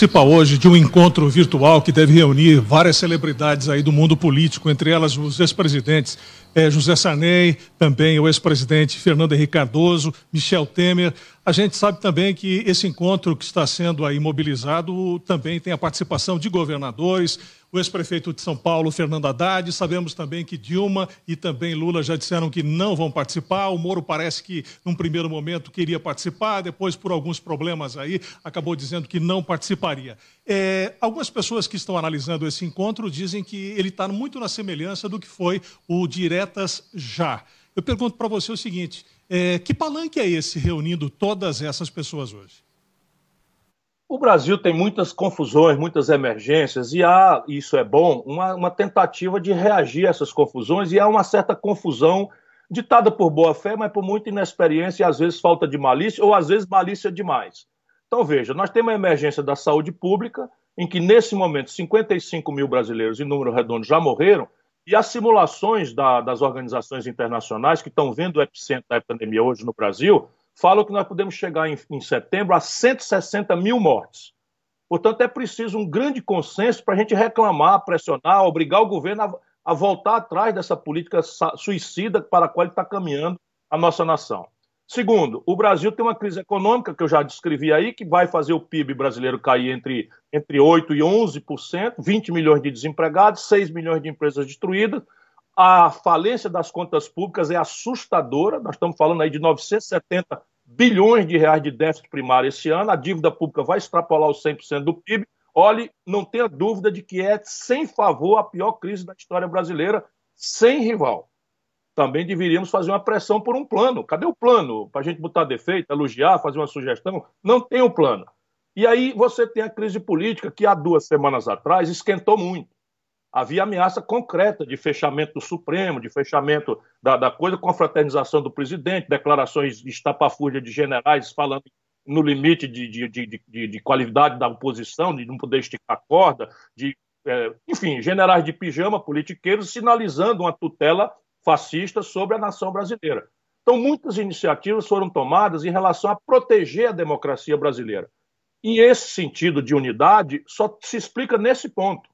F: Participa hoje de um encontro virtual que deve reunir várias celebridades aí do mundo político, entre elas os ex-presidentes eh, José Sarney, também o ex-presidente Fernando Henrique Cardoso, Michel Temer. A gente sabe também que esse encontro que está sendo aí mobilizado também tem a participação de governadores, o ex-prefeito de São Paulo, Fernando Haddad. Sabemos também que Dilma e também Lula já disseram que não vão participar. O Moro parece que, num primeiro momento, queria participar, depois, por alguns problemas aí, acabou dizendo que não participaria. É, algumas pessoas que estão analisando esse encontro dizem que ele está muito na semelhança do que foi o Diretas Já. Eu pergunto para você o seguinte: é, que palanque é esse reunindo todas essas pessoas hoje?
C: O Brasil tem muitas confusões, muitas emergências, e há, isso é bom, uma, uma, tentativa de reagir a essas confusões, e há uma certa confusão ditada por boa fé, mas por muita inexperiência e às vezes falta de malícia, ou às vezes malícia demais. Então, veja, nós temos uma emergência da saúde pública, em que nesse momento 55 mil brasileiros, em número redondo, já morreram, e as simulações da, das organizações internacionais que estão vendo o epicentro da pandemia hoje no Brasil falam que nós podemos chegar em, em setembro a 160 mil mortes. Portanto, é preciso um grande consenso para a gente reclamar, pressionar, obrigar o governo a, a voltar atrás dessa política suicida para a qual está caminhando a nossa nação. Segundo, o Brasil tem uma crise econômica, que eu já descrevi aí, que vai fazer o PIB brasileiro cair entre, entre 8% e 11%, 20 milhões de desempregados, 6 milhões de empresas destruídas, a falência das contas públicas é assustadora. Nós estamos falando aí de 970 bilhões de reais de déficit primário esse ano. A dívida pública vai extrapolar os 100% do PIB. Olhe, não tenha dúvida de que é, sem favor, a pior crise da história brasileira, sem rival. Também deveríamos fazer uma pressão por um plano. Cadê o plano? Para a gente botar defeito, elogiar, fazer uma sugestão? Não tem o um plano. E aí você tem a crise política que há duas semanas atrás esquentou muito havia ameaça concreta de fechamento do Supremo, de fechamento da, da coisa com a fraternização do presidente, declarações de estapafúrdia de generais falando no limite de, de, de, de, de qualidade da oposição, de não poder esticar a corda, de, é, enfim, generais de pijama, politiqueiros, sinalizando uma tutela fascista sobre a nação brasileira. Então, muitas iniciativas foram tomadas em relação a proteger a democracia brasileira. E esse sentido de unidade só se explica nesse ponto.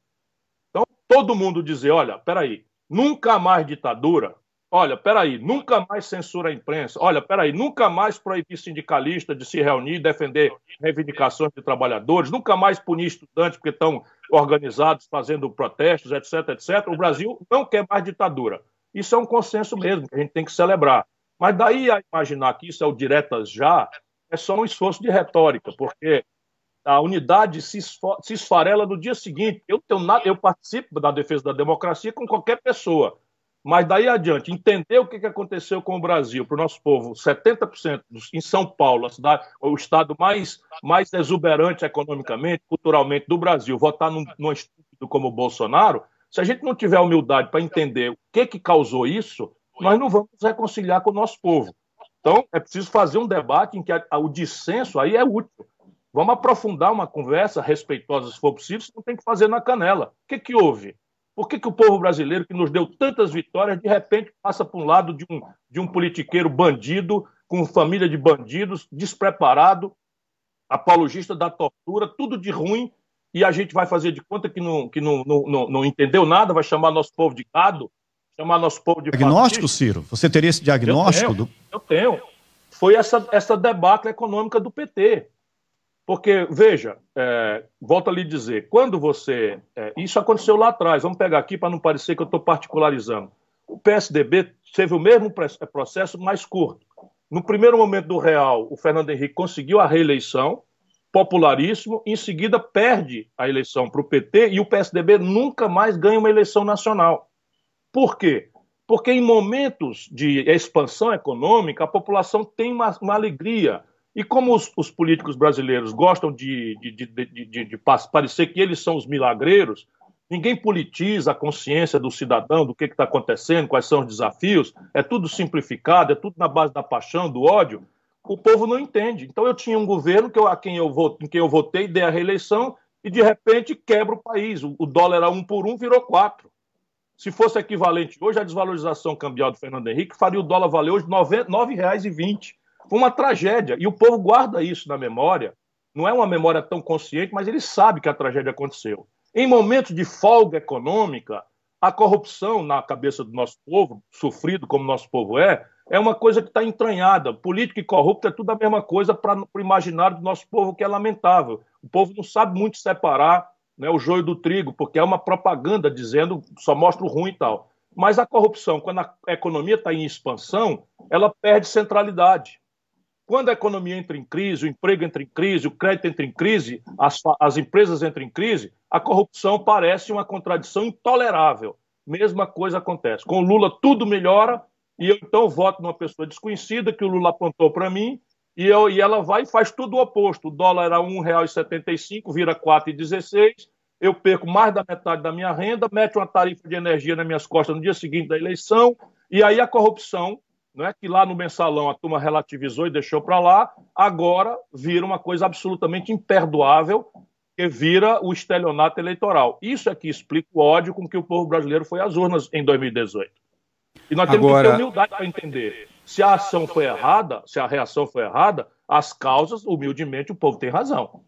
C: Todo mundo dizer: olha, peraí, nunca mais ditadura, olha, peraí, nunca mais censura a imprensa, olha, peraí, nunca mais proibir sindicalista de se reunir e defender reivindicações de trabalhadores, nunca mais punir estudantes porque estão organizados fazendo protestos, etc, etc. O Brasil não quer mais ditadura. Isso é um consenso mesmo, que a gente tem que celebrar. Mas daí a imaginar que isso é o diretas já, é só um esforço de retórica, porque a unidade se, se esfarela no dia seguinte. Eu, tenho nada, eu participo da defesa da democracia com qualquer pessoa. Mas daí adiante, entender o que aconteceu com o Brasil, para o nosso povo, 70% em São Paulo, cidade, o estado mais, mais exuberante economicamente, culturalmente do Brasil, votar num, num estúpido como o Bolsonaro, se a gente não tiver humildade para entender o que, que causou isso, nós não vamos reconciliar com o nosso povo. Então, é preciso fazer um debate em que a, a, o dissenso aí é útil. Vamos aprofundar uma conversa respeitosa, se for possível, se não tem que fazer na canela. O que, que houve? Por que, que o povo brasileiro, que nos deu tantas vitórias, de repente passa para um lado de um, de um politiqueiro bandido, com família de bandidos, despreparado, apologista da tortura, tudo de ruim, e a gente vai fazer de conta que não, que não, não, não, não entendeu nada, vai chamar nosso povo de gado, chamar nosso povo de
A: Diagnóstico, Ciro? Você teria esse diagnóstico?
C: Eu tenho. Do... Eu tenho. Foi essa, essa debacle econômica do PT. Porque, veja, é, volto a lhe dizer, quando você. É, isso aconteceu lá atrás, vamos pegar aqui para não parecer que eu estou particularizando. O PSDB teve o mesmo processo mais curto. No primeiro momento do Real, o Fernando Henrique conseguiu a reeleição, popularíssimo, em seguida perde a eleição para o PT e o PSDB nunca mais ganha uma eleição nacional. Por quê? Porque em momentos de expansão econômica, a população tem uma, uma alegria. E como os, os, políticos brasileiros gostam de, de, de, de, parecer que eles são os milagreiros, ninguém politiza a consciência do cidadão, do que está acontecendo, quais são os desafios, é tudo simplificado, é tudo na base da paixão, do ódio. O povo não entende. Então eu tinha um governo que eu, a quem eu, em quem eu votei, dei a reeleição, e de repente quebra o país. O, o dólar era um por um, virou quatro. Se fosse equivalente hoje, a desvalorização cambial do Fernando Henrique faria o dólar valer hoje R$ 9,20. Foi uma tragédia. E o povo guarda isso na memória. Não é uma memória tão consciente, mas ele sabe que a tragédia aconteceu. Em momentos de folga econômica, a corrupção na cabeça do nosso povo, sofrido como nosso povo é, é uma coisa que está entranhada. Político e corrupto é tudo a mesma coisa para o imaginário do nosso povo, que é lamentável. O povo não sabe muito separar né, o joio do trigo, porque é uma propaganda dizendo só mostra o ruim e tal. Mas a corrupção, quando a economia está em expansão, ela perde centralidade. Quando a economia entra em crise, o emprego entra em crise, o crédito entra em crise, as, as empresas entram em crise, a corrupção parece uma contradição intolerável. Mesma coisa acontece. Com o Lula tudo melhora e eu então voto numa pessoa desconhecida que o Lula apontou para mim e, eu, e ela vai e faz tudo o oposto. O dólar era R$ 1,75, vira R$ 4,16. Eu perco mais da metade da minha renda, mete uma tarifa de energia nas minhas costas no dia seguinte da eleição, e aí a corrupção, né, que lá no mensalão a turma relativizou e deixou para lá, agora vira uma coisa absolutamente imperdoável, que vira o estelionato eleitoral. Isso é que explica o ódio com que o povo brasileiro foi às urnas em 2018. E nós temos agora... que ter humildade para entender. Se a ação foi errada, se a reação foi errada, as causas, humildemente, o povo tem razão.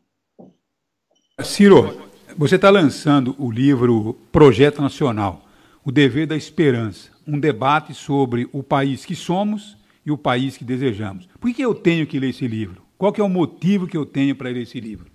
B: Ciro, você está lançando o livro Projeto Nacional, O Dever da Esperança, um debate sobre o país que somos e o país que desejamos. Por que eu tenho que ler esse livro? Qual é o motivo que eu tenho para ler esse livro?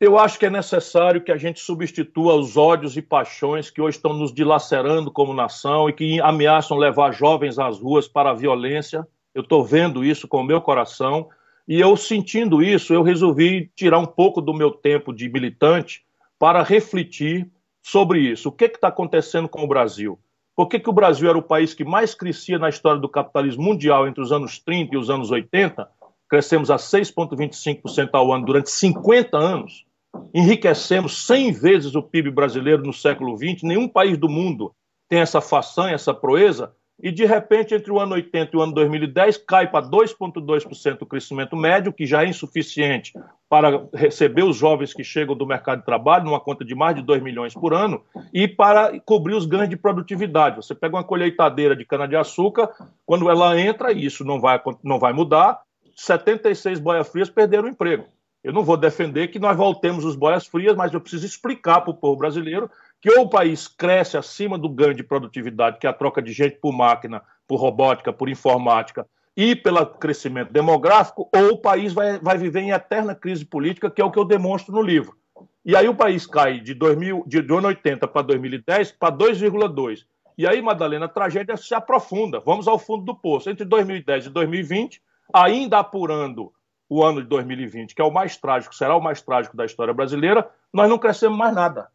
C: Eu acho que é necessário que a gente substitua os ódios e paixões que hoje estão nos dilacerando como nação e que ameaçam levar jovens às ruas para a violência. Eu estou vendo isso com o meu coração e eu sentindo isso, eu resolvi tirar um pouco do meu tempo de militante para refletir sobre isso. O que está acontecendo com o Brasil? Por que, que o Brasil era o país que mais crescia na história do capitalismo mundial entre os anos 30 e os anos 80? Crescemos a 6,25% ao ano durante 50 anos enriquecemos 100 vezes o PIB brasileiro no século XX, nenhum país do mundo tem essa façanha, essa proeza, e de repente, entre o ano 80 e o ano 2010, cai para 2,2% o crescimento médio, que já é insuficiente para receber os jovens que chegam do mercado de trabalho, numa conta de mais de 2 milhões por ano, e para cobrir os ganhos de produtividade. Você pega uma colheitadeira de cana-de-açúcar, quando ela entra, e isso não vai, não vai mudar, 76 boias frias perderam o emprego. Eu não vou defender que nós voltemos os boias frias, mas eu preciso explicar para o povo brasileiro que ou o país cresce acima do ganho de produtividade, que é a troca de gente por máquina, por robótica, por informática, e pelo crescimento demográfico, ou o país vai, vai viver em eterna crise política, que é o que eu demonstro no livro. E aí o país cai de, 2000, de, de 80 para 2010 para 2,2. E aí, Madalena, a tragédia se aprofunda. Vamos ao fundo do poço. Entre 2010 e 2020, ainda apurando o ano de 2020, que é o mais trágico, será o mais trágico da história brasileira, nós não crescemos mais nada.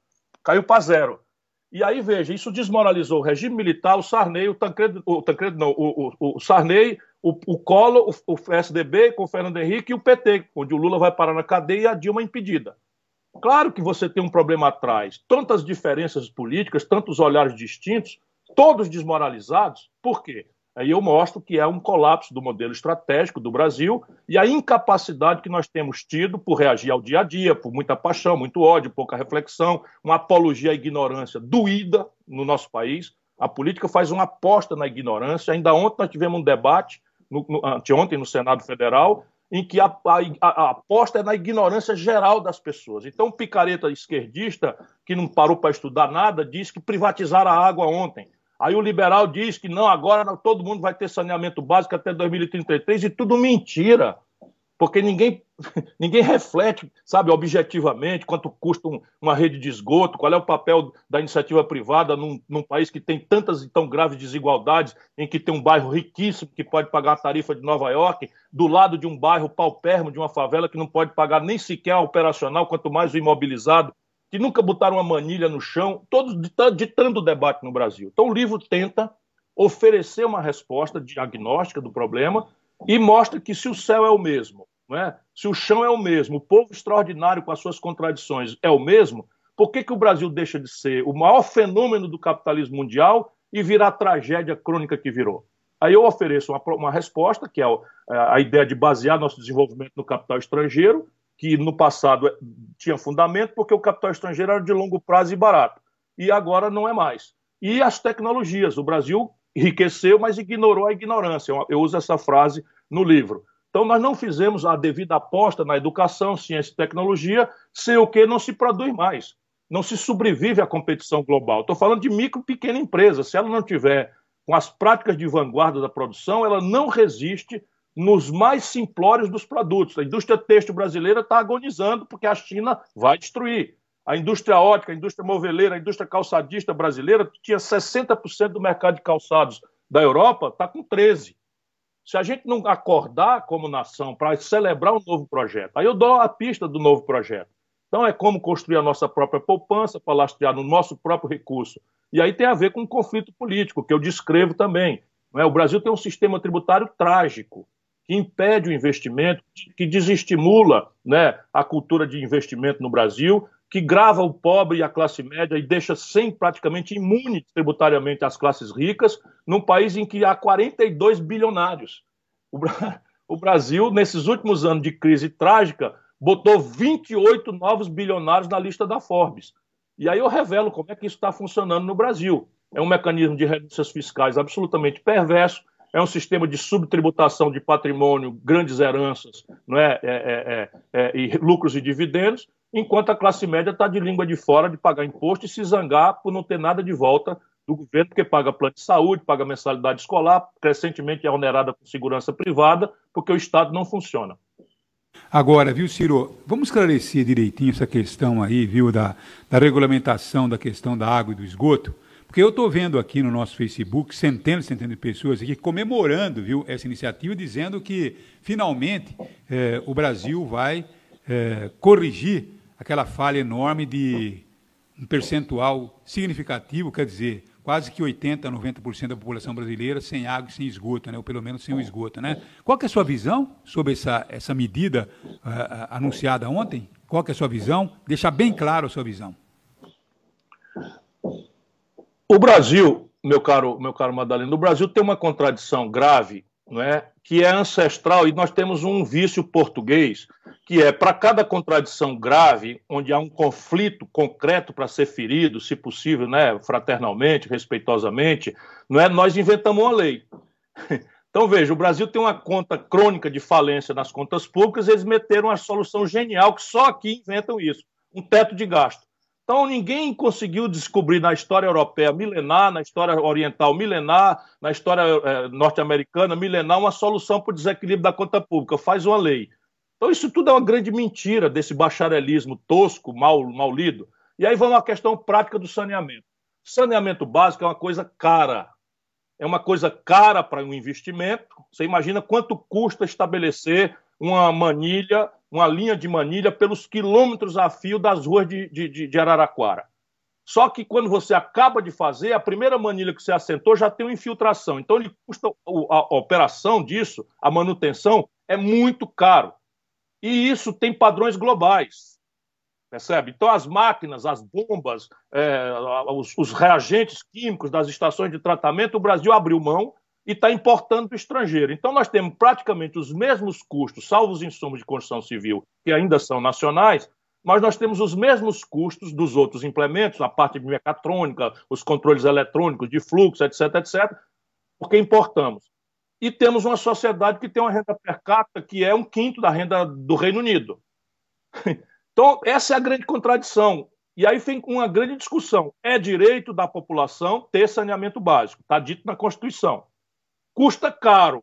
C: Caiu para zero. E aí, veja, isso desmoralizou o regime militar, o Sarney, o Tancredo, o Tancredo não, o, o, o Sarney, o, o Collor, o, o PSDB com o Fernando Henrique e o PT, onde o Lula vai parar na cadeia e a Dilma impedida. Claro que você tem um problema atrás, tantas diferenças políticas, tantos olhares distintos, todos desmoralizados. Por quê? Aí eu mostro que é um colapso do modelo estratégico do Brasil e a incapacidade que nós temos tido por reagir ao dia a dia, por muita paixão, muito ódio, pouca reflexão, uma apologia à ignorância doída no nosso país. A política faz uma aposta na ignorância. Ainda ontem nós tivemos um debate, no, no, anteontem, no Senado Federal, em que a, a, a, aposta é na ignorância geral das pessoas. Então, o picareta esquerdista, que não parou para estudar nada, diz que privatizaram a água ontem. Aí o liberal diz que não, agora todo mundo vai ter saneamento básico até 2033 e tudo mentira. Porque ninguém, [LAUGHS] ninguém reflete, sabe, objetivamente quanto custa um, uma rede de esgoto, qual é o papel da iniciativa privada num, num, país que tem tantas e tão graves desigualdades, em que tem um bairro riquíssimo que pode pagar a tarifa de Nova York, do lado de um bairro paupérrimo, de uma favela que não pode pagar nem sequer a operacional, quanto mais o imobilizado que nunca botaram uma manilha no chão, todos ditando o debate no Brasil. Então, o livro tenta oferecer uma resposta diagnóstica do problema e mostra que se o céu é o mesmo, não é? se o chão é o mesmo, o povo extraordinário com as suas contradições é o mesmo, por que, que o Brasil deixa de ser o maior fenômeno do capitalismo mundial e virar a tragédia crônica que virou? Aí eu ofereço uma, uma resposta, que é a ideia de basear nosso desenvolvimento no capital estrangeiro, que no passado é, tinha fundamento porque o capital estrangeiro era de longo prazo e barato. E agora não é mais. E as tecnologias. O Brasil enriqueceu, mas ignorou a ignorância. Eu uso essa frase no livro. Então, nós não fizemos a devida aposta na educação, ciência e tecnologia, sem o que não se produz mais. Não se sobrevive à competição global. Estou falando de micro pequena empresa. Se ela não tiver com as práticas de vanguarda da produção, ela não resiste nos mais simplórios dos produtos. A indústria têxtil brasileira está agonizando porque a China vai destruir. A indústria ótica, a indústria moveleira, a indústria calçadista brasileira, tinha 60% do mercado de calçados da Europa, está com 13%. Se a gente não acordar como nação para celebrar um novo projeto, aí eu dou a pista do novo projeto. Então é como construir a nossa própria poupança para lastrear no nosso próprio recurso. E aí tem a ver com um conflito político, que eu descrevo também. É? O Brasil tem um sistema tributário trágico que impede o investimento, que desestimula né, a cultura de investimento no Brasil, que grava o pobre e a classe média e deixa sem praticamente imune tributariamente as classes ricas, num país em que há 42 bilionários. O, Brasil, nesses últimos anos de crise trágica, botou 28 novos bilionários na lista da Forbes. E aí eu revelo como é que isso está funcionando no Brasil. É um mecanismo de renúncias fiscais absolutamente perverso, é um sistema de subtributação de patrimônio, grandes heranças não é? é, é, é, é e lucros e dividendos, enquanto a classe média está de língua de fora de pagar imposto e se zangar por não ter nada de volta do governo, porque paga plano de saúde, paga mensalidade escolar, crescentemente é onerada por segurança privada, porque o Estado não funciona.
B: Agora, viu, Ciro, vamos esclarecer direitinho essa questão aí, viu, da, da regulamentação da questão da água e do esgoto. Porque eu estou vendo aqui no nosso Facebook centenas e centenas de pessoas aqui comemorando viu, essa iniciativa, dizendo que finalmente eh, o Brasil vai eh, corrigir aquela falha enorme de um percentual significativo, quer dizer, quase que 80% a 90% da população brasileira sem água e sem esgoto, né? ou pelo menos sem o esgoto. Né? Qual é a sua visão sobre essa, essa medida uh, anunciada ontem? Qual é a sua visão? Deixar bem claro a sua visão.
C: O Brasil, meu caro, meu caro Madalena, o Brasil tem uma contradição grave, não é? que é ancestral, e nós temos um vício português que é para cada contradição grave, onde há um conflito concreto para ser ferido, se possível, né, fraternalmente, respeitosamente, não é? Nós inventamos uma lei. [LAUGHS] Então veja, o Brasil tem uma conta crônica de falência nas contas públicas, eles meteram uma solução genial que só aqui inventam isso, um teto de gasto. Então ninguém conseguiu descobrir na história europeia milenar, na história oriental milenar, na história eh, norte-americana milenar uma solução para o desequilíbrio da conta pública. Faz uma lei. Então, isso tudo é uma grande mentira desse bacharelismo tosco, mal, mal lido. E aí vamos à questão prática do saneamento. Saneamento básico é uma coisa cara. É uma coisa cara para um investimento. Você imagina quanto custa estabelecer uma manilha, uma linha de manilha pelos quilômetros a fio das ruas de, de, de Araraquara. Só que quando você acaba de fazer, a primeira manilha que você assentou já tem uma infiltração. Então, ele custa a operação disso, a manutenção, é muito caro. E isso tem padrões globais. Percebe? Então, as máquinas, as bombas, é, os, os, reagentes químicos das estações de tratamento, o Brasil abriu mão e está importando do estrangeiro. Então, nós temos praticamente os mesmos custos, salvo os insumos de construção civil, que ainda são nacionais, mas nós temos os mesmos custos dos outros implementos, a parte de mecatrônica, os controles eletrônicos de fluxo, etc., etc., porque importamos e temos uma sociedade que tem uma renda per capita que é um quinto da renda do Reino Unido. [LAUGHS] Então, essa é a grande contradição. E aí vem uma grande discussão. É direito da população ter saneamento básico, está dito na Constituição. Custa caro.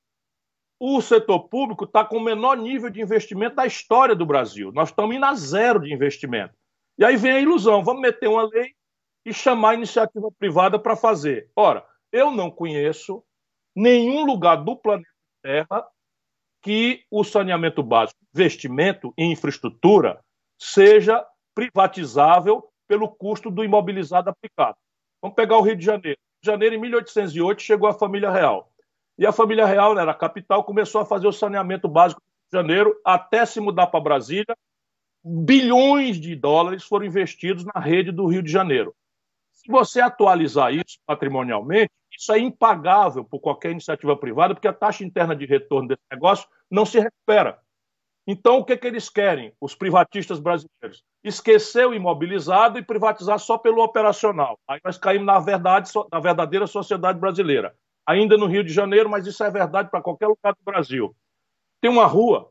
C: O setor público está com o menor nível de investimento da história do Brasil. Nós estamos indo a zero de investimento. E aí vem a ilusão: vamos meter uma lei e chamar a iniciativa privada para fazer. Ora, eu não conheço nenhum lugar do planeta Terra que o saneamento básico, investimento em infraestrutura, seja privatizável pelo custo do imobilizado aplicado. Vamos pegar o Rio de Janeiro. Janeiro, em 1808, chegou a família real. E a família real, né, era a capital, começou a fazer o saneamento básico do Rio de Janeiro até se mudar para Brasília. Bilhões de dólares foram investidos na rede do Rio de Janeiro. Se você atualizar isso patrimonialmente, isso é impagável por qualquer iniciativa privada, porque a taxa interna de retorno desse negócio não se recupera. Então, o que, que eles querem, os privatistas brasileiros? Esquecer o imobilizado e privatizar só pelo operacional. Aí nós caímos na, verdade, na verdadeira sociedade brasileira. Ainda no Rio de Janeiro, mas isso é verdade para qualquer lugar do Brasil. Tem uma rua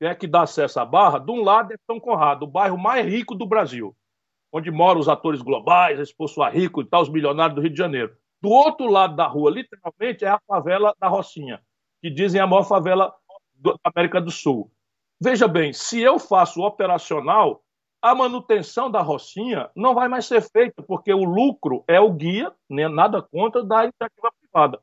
C: é, que dá acesso à Barra, de um lado é São Conrado, o bairro mais rico do Brasil onde moram os atores globais, esse pessoal rico e tal, os milionários do Rio de Janeiro. Do outro lado da rua, literalmente, é a favela da Rocinha, que dizem a maior favela da América do Sul. Veja bem, se eu faço operacional, a manutenção da Rocinha não vai mais ser feita, porque o lucro é o guia, né, nada contra, da iniciativa privada.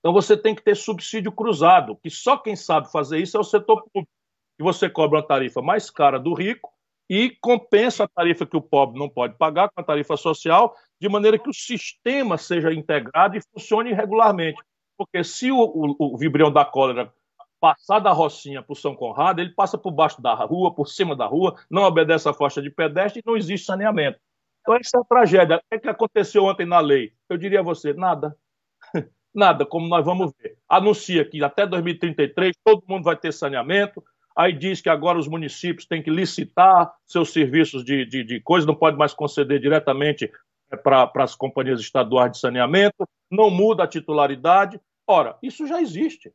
C: Então você tem que ter subsídio cruzado, que só quem sabe fazer isso é o setor público. E você cobra uma tarifa mais cara do rico e compensa a tarifa que o pobre não pode pagar com a tarifa social, de maneira que o sistema seja integrado e funcione regularmente. Porque se o, o, o vibrião da cólera passar da Rocinha para o São Conrado, ele passa por baixo da rua, por cima da rua, não obedece à faixa de pedestre e não existe saneamento. Então, essa é a tragédia. O que, é aconteceu ontem na lei? Eu diria a você, nada. [LAUGHS] Nada, como nós vamos ver. Anuncia que até 2033 todo mundo vai ter saneamento, aí diz que agora os municípios têm que licitar seus serviços de, de, de coisa, não pode mais conceder diretamente é, para as companhias estaduais de saneamento, não muda a titularidade. Ora, isso já existe.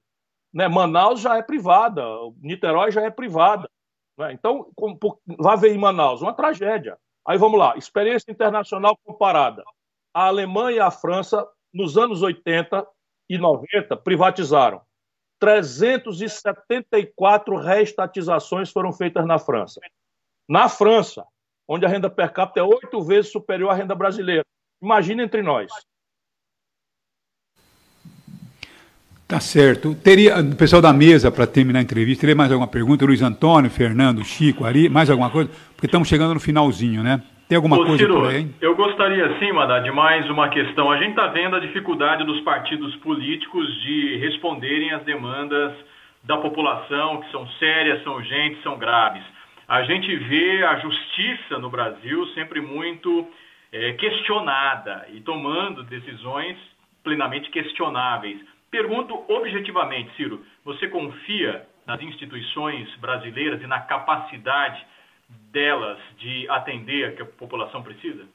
C: Né? Manaus já é privada, Niterói já é privada. Né? Então, como, vai ver em Manaus, uma tragédia. Aí vamos lá, experiência internacional comparada. A Alemanha e a França, nos anos 80 e 90, privatizaram. 374 reestatizações foram feitas na França. Na França, onde a renda per capita é oito vezes superior à renda brasileira. Imagina entre nós.
B: Tá certo. Teria o pessoal da mesa para terminar a entrevista, teria mais alguma pergunta? Luiz Antônio, Fernando, Chico, Ari, mais alguma coisa? Porque estamos chegando no finalzinho, né? Tem alguma Ô, coisa Ciro, por aí?
D: Eu gostaria, sim, Madá, de mais uma questão. A gente está vendo a dificuldade dos partidos políticos de responderem às demandas da população, que são sérias, são urgentes, são graves. A gente vê a justiça no Brasil sempre muito é, questionada e tomando decisões plenamente questionáveis. Pergunto objetivamente, Ciro, você confia nas instituições brasileiras e na capacidade delas de atender o que a população precisa?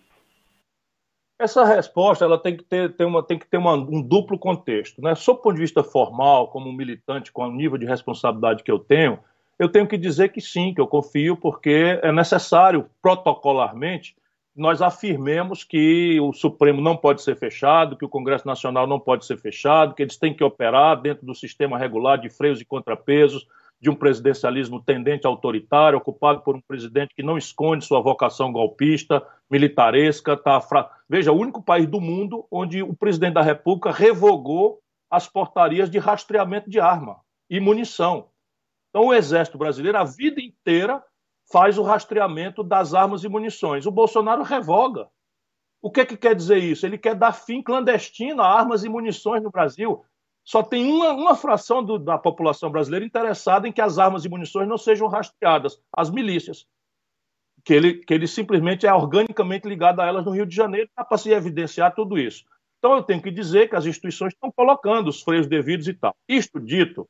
C: Essa resposta ela tem que ter, ter uma, tem que ter uma, um duplo contexto. Né? Sob o ponto de vista formal, como militante, com o nível de responsabilidade que eu tenho, eu tenho que dizer que sim, que eu confio, porque é necessário, protocolarmente, nós afirmemos que o Supremo não pode ser fechado, que o Congresso Nacional não pode ser fechado, que eles têm que operar dentro do sistema regular de freios e contrapesos, de um presidencialismo tendente autoritário, ocupado por um presidente que não esconde sua vocação golpista, militaresca. Tá fra... Veja, o único país do mundo onde o presidente da República revogou as portarias de rastreamento de arma e munição. Então, o Exército Brasileiro, a vida inteira, faz o rastreamento das armas e munições. O Bolsonaro revoga. O que, que quer dizer isso? Ele quer dar fim clandestino a armas e munições no Brasil. Só tem uma, uma fração do, da população brasileira interessada em que as armas e munições não sejam rastreadas, as milícias. Que ele, que ele simplesmente é organicamente ligado a elas no Rio de Janeiro para se evidenciar tudo isso. Então eu tenho que dizer que as instituições estão colocando os freios devidos e tal. Isto dito,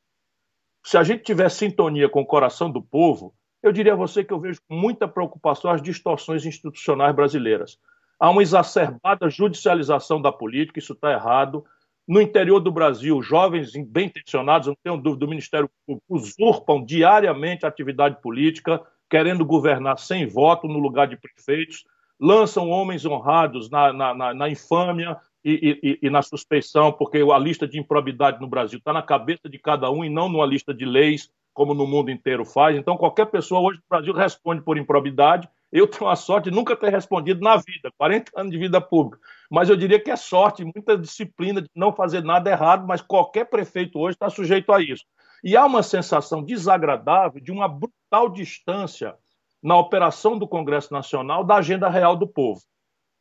C: se a gente tiver sintonia com o coração do povo, eu diria a você que eu vejo com muita preocupação as distorções institucionais brasileiras. Há uma exacerbada judicialização da política, isso está errado. No interior do Brasil, jovens bem intencionados, não tenho dúvida, do Ministério Público, usurpam diariamente a atividade política, querendo governar sem voto no lugar de prefeitos, lançam homens honrados na, na, na, na infâmia e, e, e, na suspeição, porque a lista de improbidade no Brasil está na cabeça de cada um e não numa lista de leis como no mundo inteiro faz. Então, qualquer pessoa hoje no Brasil responde por improbidade. Eu tenho a sorte de nunca ter respondido na vida, 40 anos de vida pública. Mas eu diria que é sorte, muita disciplina de não fazer nada errado, mas qualquer prefeito hoje está sujeito a isso. E há uma sensação desagradável de uma brutal distância na operação do Congresso Nacional da agenda real do povo.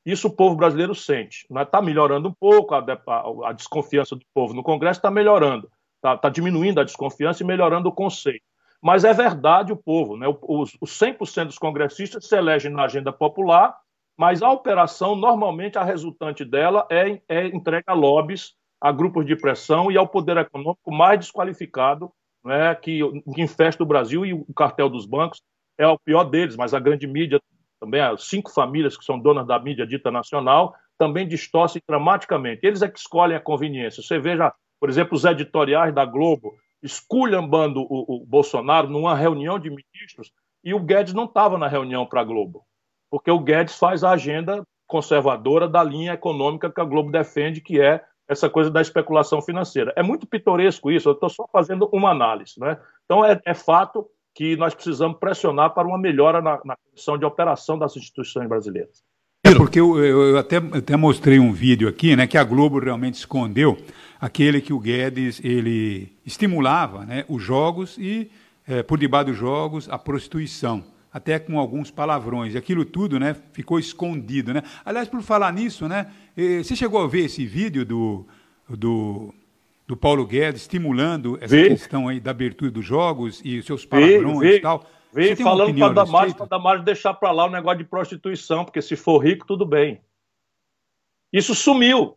C: Isso o povo brasileiro sente. Está melhorando um pouco, a, a, a desconfiança do povo no Congresso está melhorando está tá diminuindo a desconfiança e melhorando o conceito. Mas é verdade o povo, né? os, os 100% dos congressistas se elegem na agenda popular, mas a operação, normalmente, a resultante dela é, é entregue a lobbies, a grupos de pressão e ao poder econômico mais desqualificado né, que, que infesta o Brasil e o cartel dos bancos é o pior deles, mas a grande mídia, também as cinco famílias que são donas da mídia dita nacional, também distorcem dramaticamente. Eles é que escolhem a conveniência. Você veja por exemplo, os editoriais da Globo esculhambando o, o Bolsonaro numa reunião de ministros e o Guedes não estava na reunião para a Globo, porque o Guedes faz a agenda conservadora da linha econômica que a Globo defende, que é essa coisa da especulação financeira. É muito pitoresco isso, eu estou só fazendo uma análise. Né? Então, é, é, fato que nós precisamos pressionar para uma melhora na, na condição de operação das instituições brasileiras.
B: É porque eu, eu, eu até, até mostrei um vídeo aqui, né, que a Globo realmente escondeu aquele que o Guedes ele estimulava, né, os jogos e é, por debaixo dos jogos a prostituição, até com alguns palavrões. E aquilo tudo, né, ficou escondido, né. Aliás, por falar nisso, né, você chegou a ver esse vídeo do do, do Paulo Guedes estimulando essa vi. questão aí da abertura dos jogos e os seus palavrões vi, vi. e tal?
C: Vem falando para Damares, para Damares deixar para lá o negócio de prostituição, porque se for rico, tudo bem. Isso sumiu.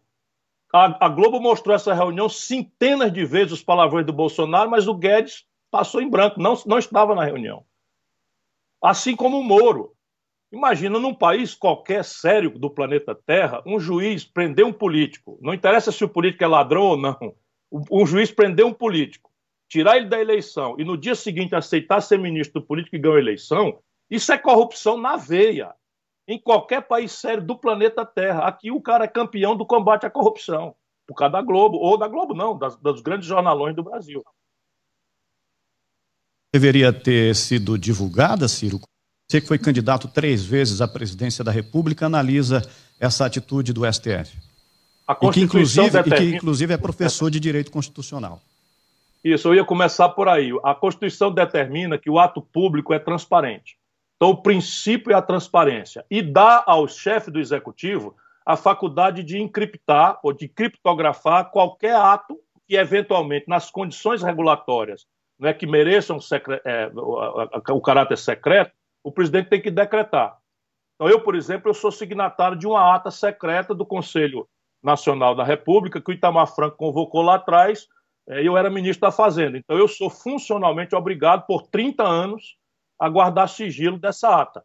C: A, a, Globo mostrou essa reunião centenas de vezes os palavrões do Bolsonaro, mas o Guedes passou em branco, não, não estava na reunião. Assim como o Moro. Imagina num país qualquer sério do planeta Terra, um juiz prender um político. Não interessa se o político é ladrão ou não. Um juiz prender um político tirar ele da eleição e no dia seguinte aceitar ser ministro do político e ganhar a eleição, isso é corrupção na veia. Em qualquer país sério do planeta Terra. Aqui o cara é campeão do combate à corrupção. Por causa da Globo, ou da Globo não, das, dos grandes jornalões do Brasil.
A: Deveria ter sido divulgada, Ciro? Você que foi candidato três vezes à presidência da República, analisa essa atitude do STF. e que, inclusive, e que, inclusive, é professor de direito constitucional.
C: Isso, eu ia começar por aí. A Constituição determina que o ato público é transparente. Então, o princípio é a transparência. E dá ao chefe do executivo a faculdade de encriptar ou de criptografar qualquer ato que, eventualmente, nas condições regulatórias né, que mereçam é, o, caráter secreto, o presidente tem que decretar. Então, eu, por exemplo, eu sou signatário de uma ata secreta do Conselho Nacional da República, que o Itamar Franco convocou lá atrás, é, eu era ministro da Fazenda. Então, eu sou funcionalmente obrigado, por 30 anos, a guardar sigilo dessa ata.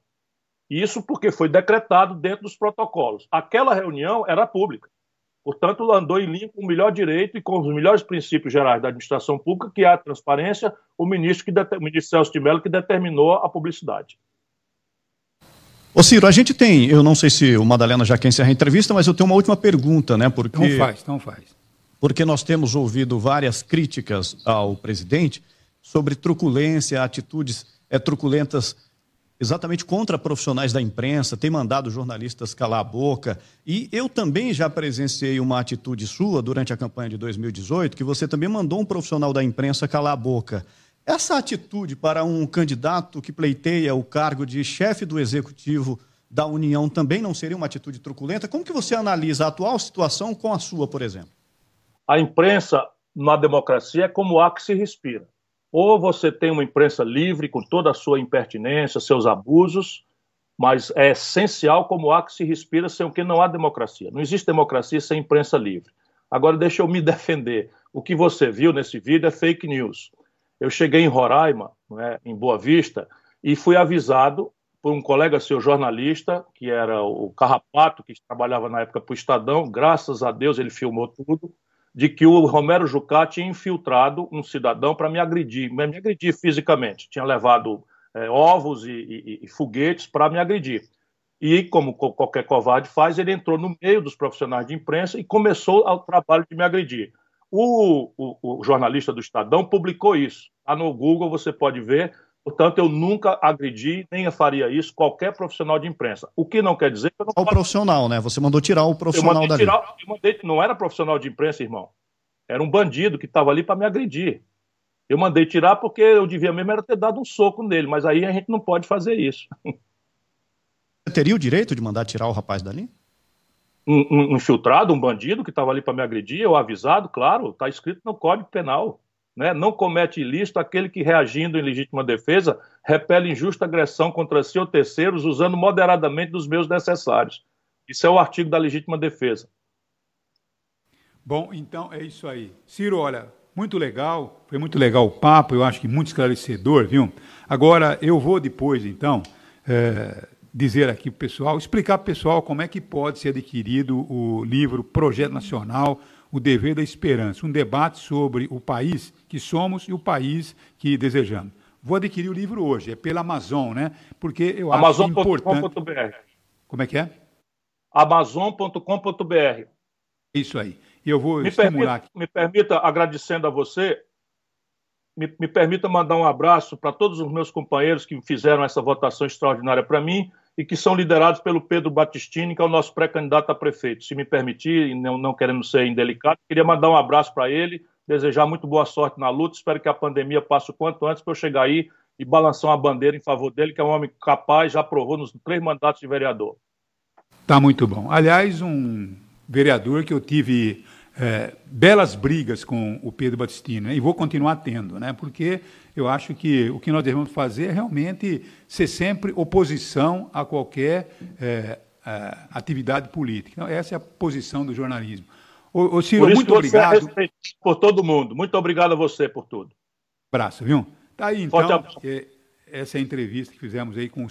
C: Isso porque foi decretado dentro dos protocolos. Aquela reunião era pública. Portanto, andou em linha com o melhor direito e com os melhores princípios gerais da administração pública, que é a transparência, o ministro, que, o ministro Celso de Mello que determinou a publicidade.
A: Ô Ciro, a gente tem, eu não sei se o Madalena já quer encerrar a entrevista, mas eu tenho uma última pergunta, né? Porque,
B: não faz, não faz.
A: Porque nós temos ouvido várias críticas ao presidente sobre truculência, atitudes é, truculentas exatamente contra profissionais da imprensa, tem mandado jornalistas calar a boca. E eu também já presenciei uma atitude sua durante a campanha de 2018, que você também mandou um profissional da imprensa calar a boca. Essa atitude para um candidato que pleiteia o cargo de chefe do executivo da União também não seria uma atitude truculenta? Como que você analisa a atual situação com a sua, por exemplo?
C: A imprensa na democracia é como o ar que se respira. Ou você tem uma imprensa livre, com toda a sua impertinência, seus abusos, mas é essencial como há que se respira sem o que não há democracia. Não existe democracia sem imprensa livre. Agora, deixa eu me [LAUGHS] defender. O que você viu nesse vídeo é fake news. Eu cheguei em Roraima, é, em Boa Vista, e fui avisado por um colega seu jornalista, que era o Carrapato, que trabalhava na época para o Estadão. Graças a Deus ele filmou tudo de que o Romero Jucá tinha infiltrado um cidadão para me agredir, me agredir fisicamente. Tinha levado é, ovos e, e, e foguetes para me agredir. E, como qualquer covarde faz, ele entrou no meio dos profissionais de imprensa e começou o trabalho de me agredir. O, o, o jornalista do Estadão publicou isso. Está no Google, você pode ver. Portanto, eu nunca agredi, nem faria isso, qualquer profissional de imprensa. O que não quer dizer que eu não.
A: O profissional, né? Você mandou tirar o profissional
C: eu
A: dali.
C: Tirar, eu mandei, não era profissional de imprensa, irmão. Era um bandido que estava ali para me agredir. Eu mandei tirar porque eu devia mesmo era ter dado um soco nele, mas aí a gente não pode fazer isso. [LAUGHS]
A: Você teria o direito de mandar tirar o rapaz dali?
C: Um, um infiltrado, um bandido que estava ali para me agredir, eu avisado, claro, está escrito no Código Penal né, não comete ilícito aquele que, reagindo em legítima defesa, repele injusta agressão contra si ou terceiros, usando moderadamente dos meios necessários. Isso é o artigo da legítima defesa.
B: Bom, então é isso aí. Ciro, olha, muito legal, foi muito legal o papo, eu acho que muito esclarecedor, viu? Agora, eu vou depois, então, é, dizer aqui para o pessoal, explicar para o pessoal como é que pode ser adquirido o livro Projeto Nacional o dever da esperança, um debate sobre o país que somos e o país que desejamos. Vou adquirir o livro hoje, é pela Amazon, né? Porque eu acho importante. Como é que é?
C: Amazon.com.br.
B: Isso aí. E eu vou
C: me estimular. Permita, me permita, agradecendo a você, me, me permita mandar um abraço para todos os meus companheiros que fizeram essa votação extraordinária para mim e que são liderados pelo Pedro Batistini, que é o nosso pré-candidato a prefeito. Se me permitir, não, não querendo ser indelicado, queria mandar um abraço para ele, desejar muito boa sorte na luta. Espero que a pandemia passe o quanto antes para eu chegar aí e balançar uma bandeira em favor dele, que é um homem capaz, já provou nos três mandatos de vereador.
B: Tá muito bom. Aliás, um vereador que eu tive é, belas brigas com o Pedro Batistini, né? e vou continuar tendo, né? porque eu acho que o que nós devemos fazer é realmente ser sempre oposição a qualquer é, é, atividade política. Então, essa é a posição do jornalismo.
C: Ô, ô Ciro, muito obrigado. É por todo mundo. Muito obrigado a você por tudo.
B: Abraço, viu? Tá aí, então, essa é entrevista que fizemos aí com o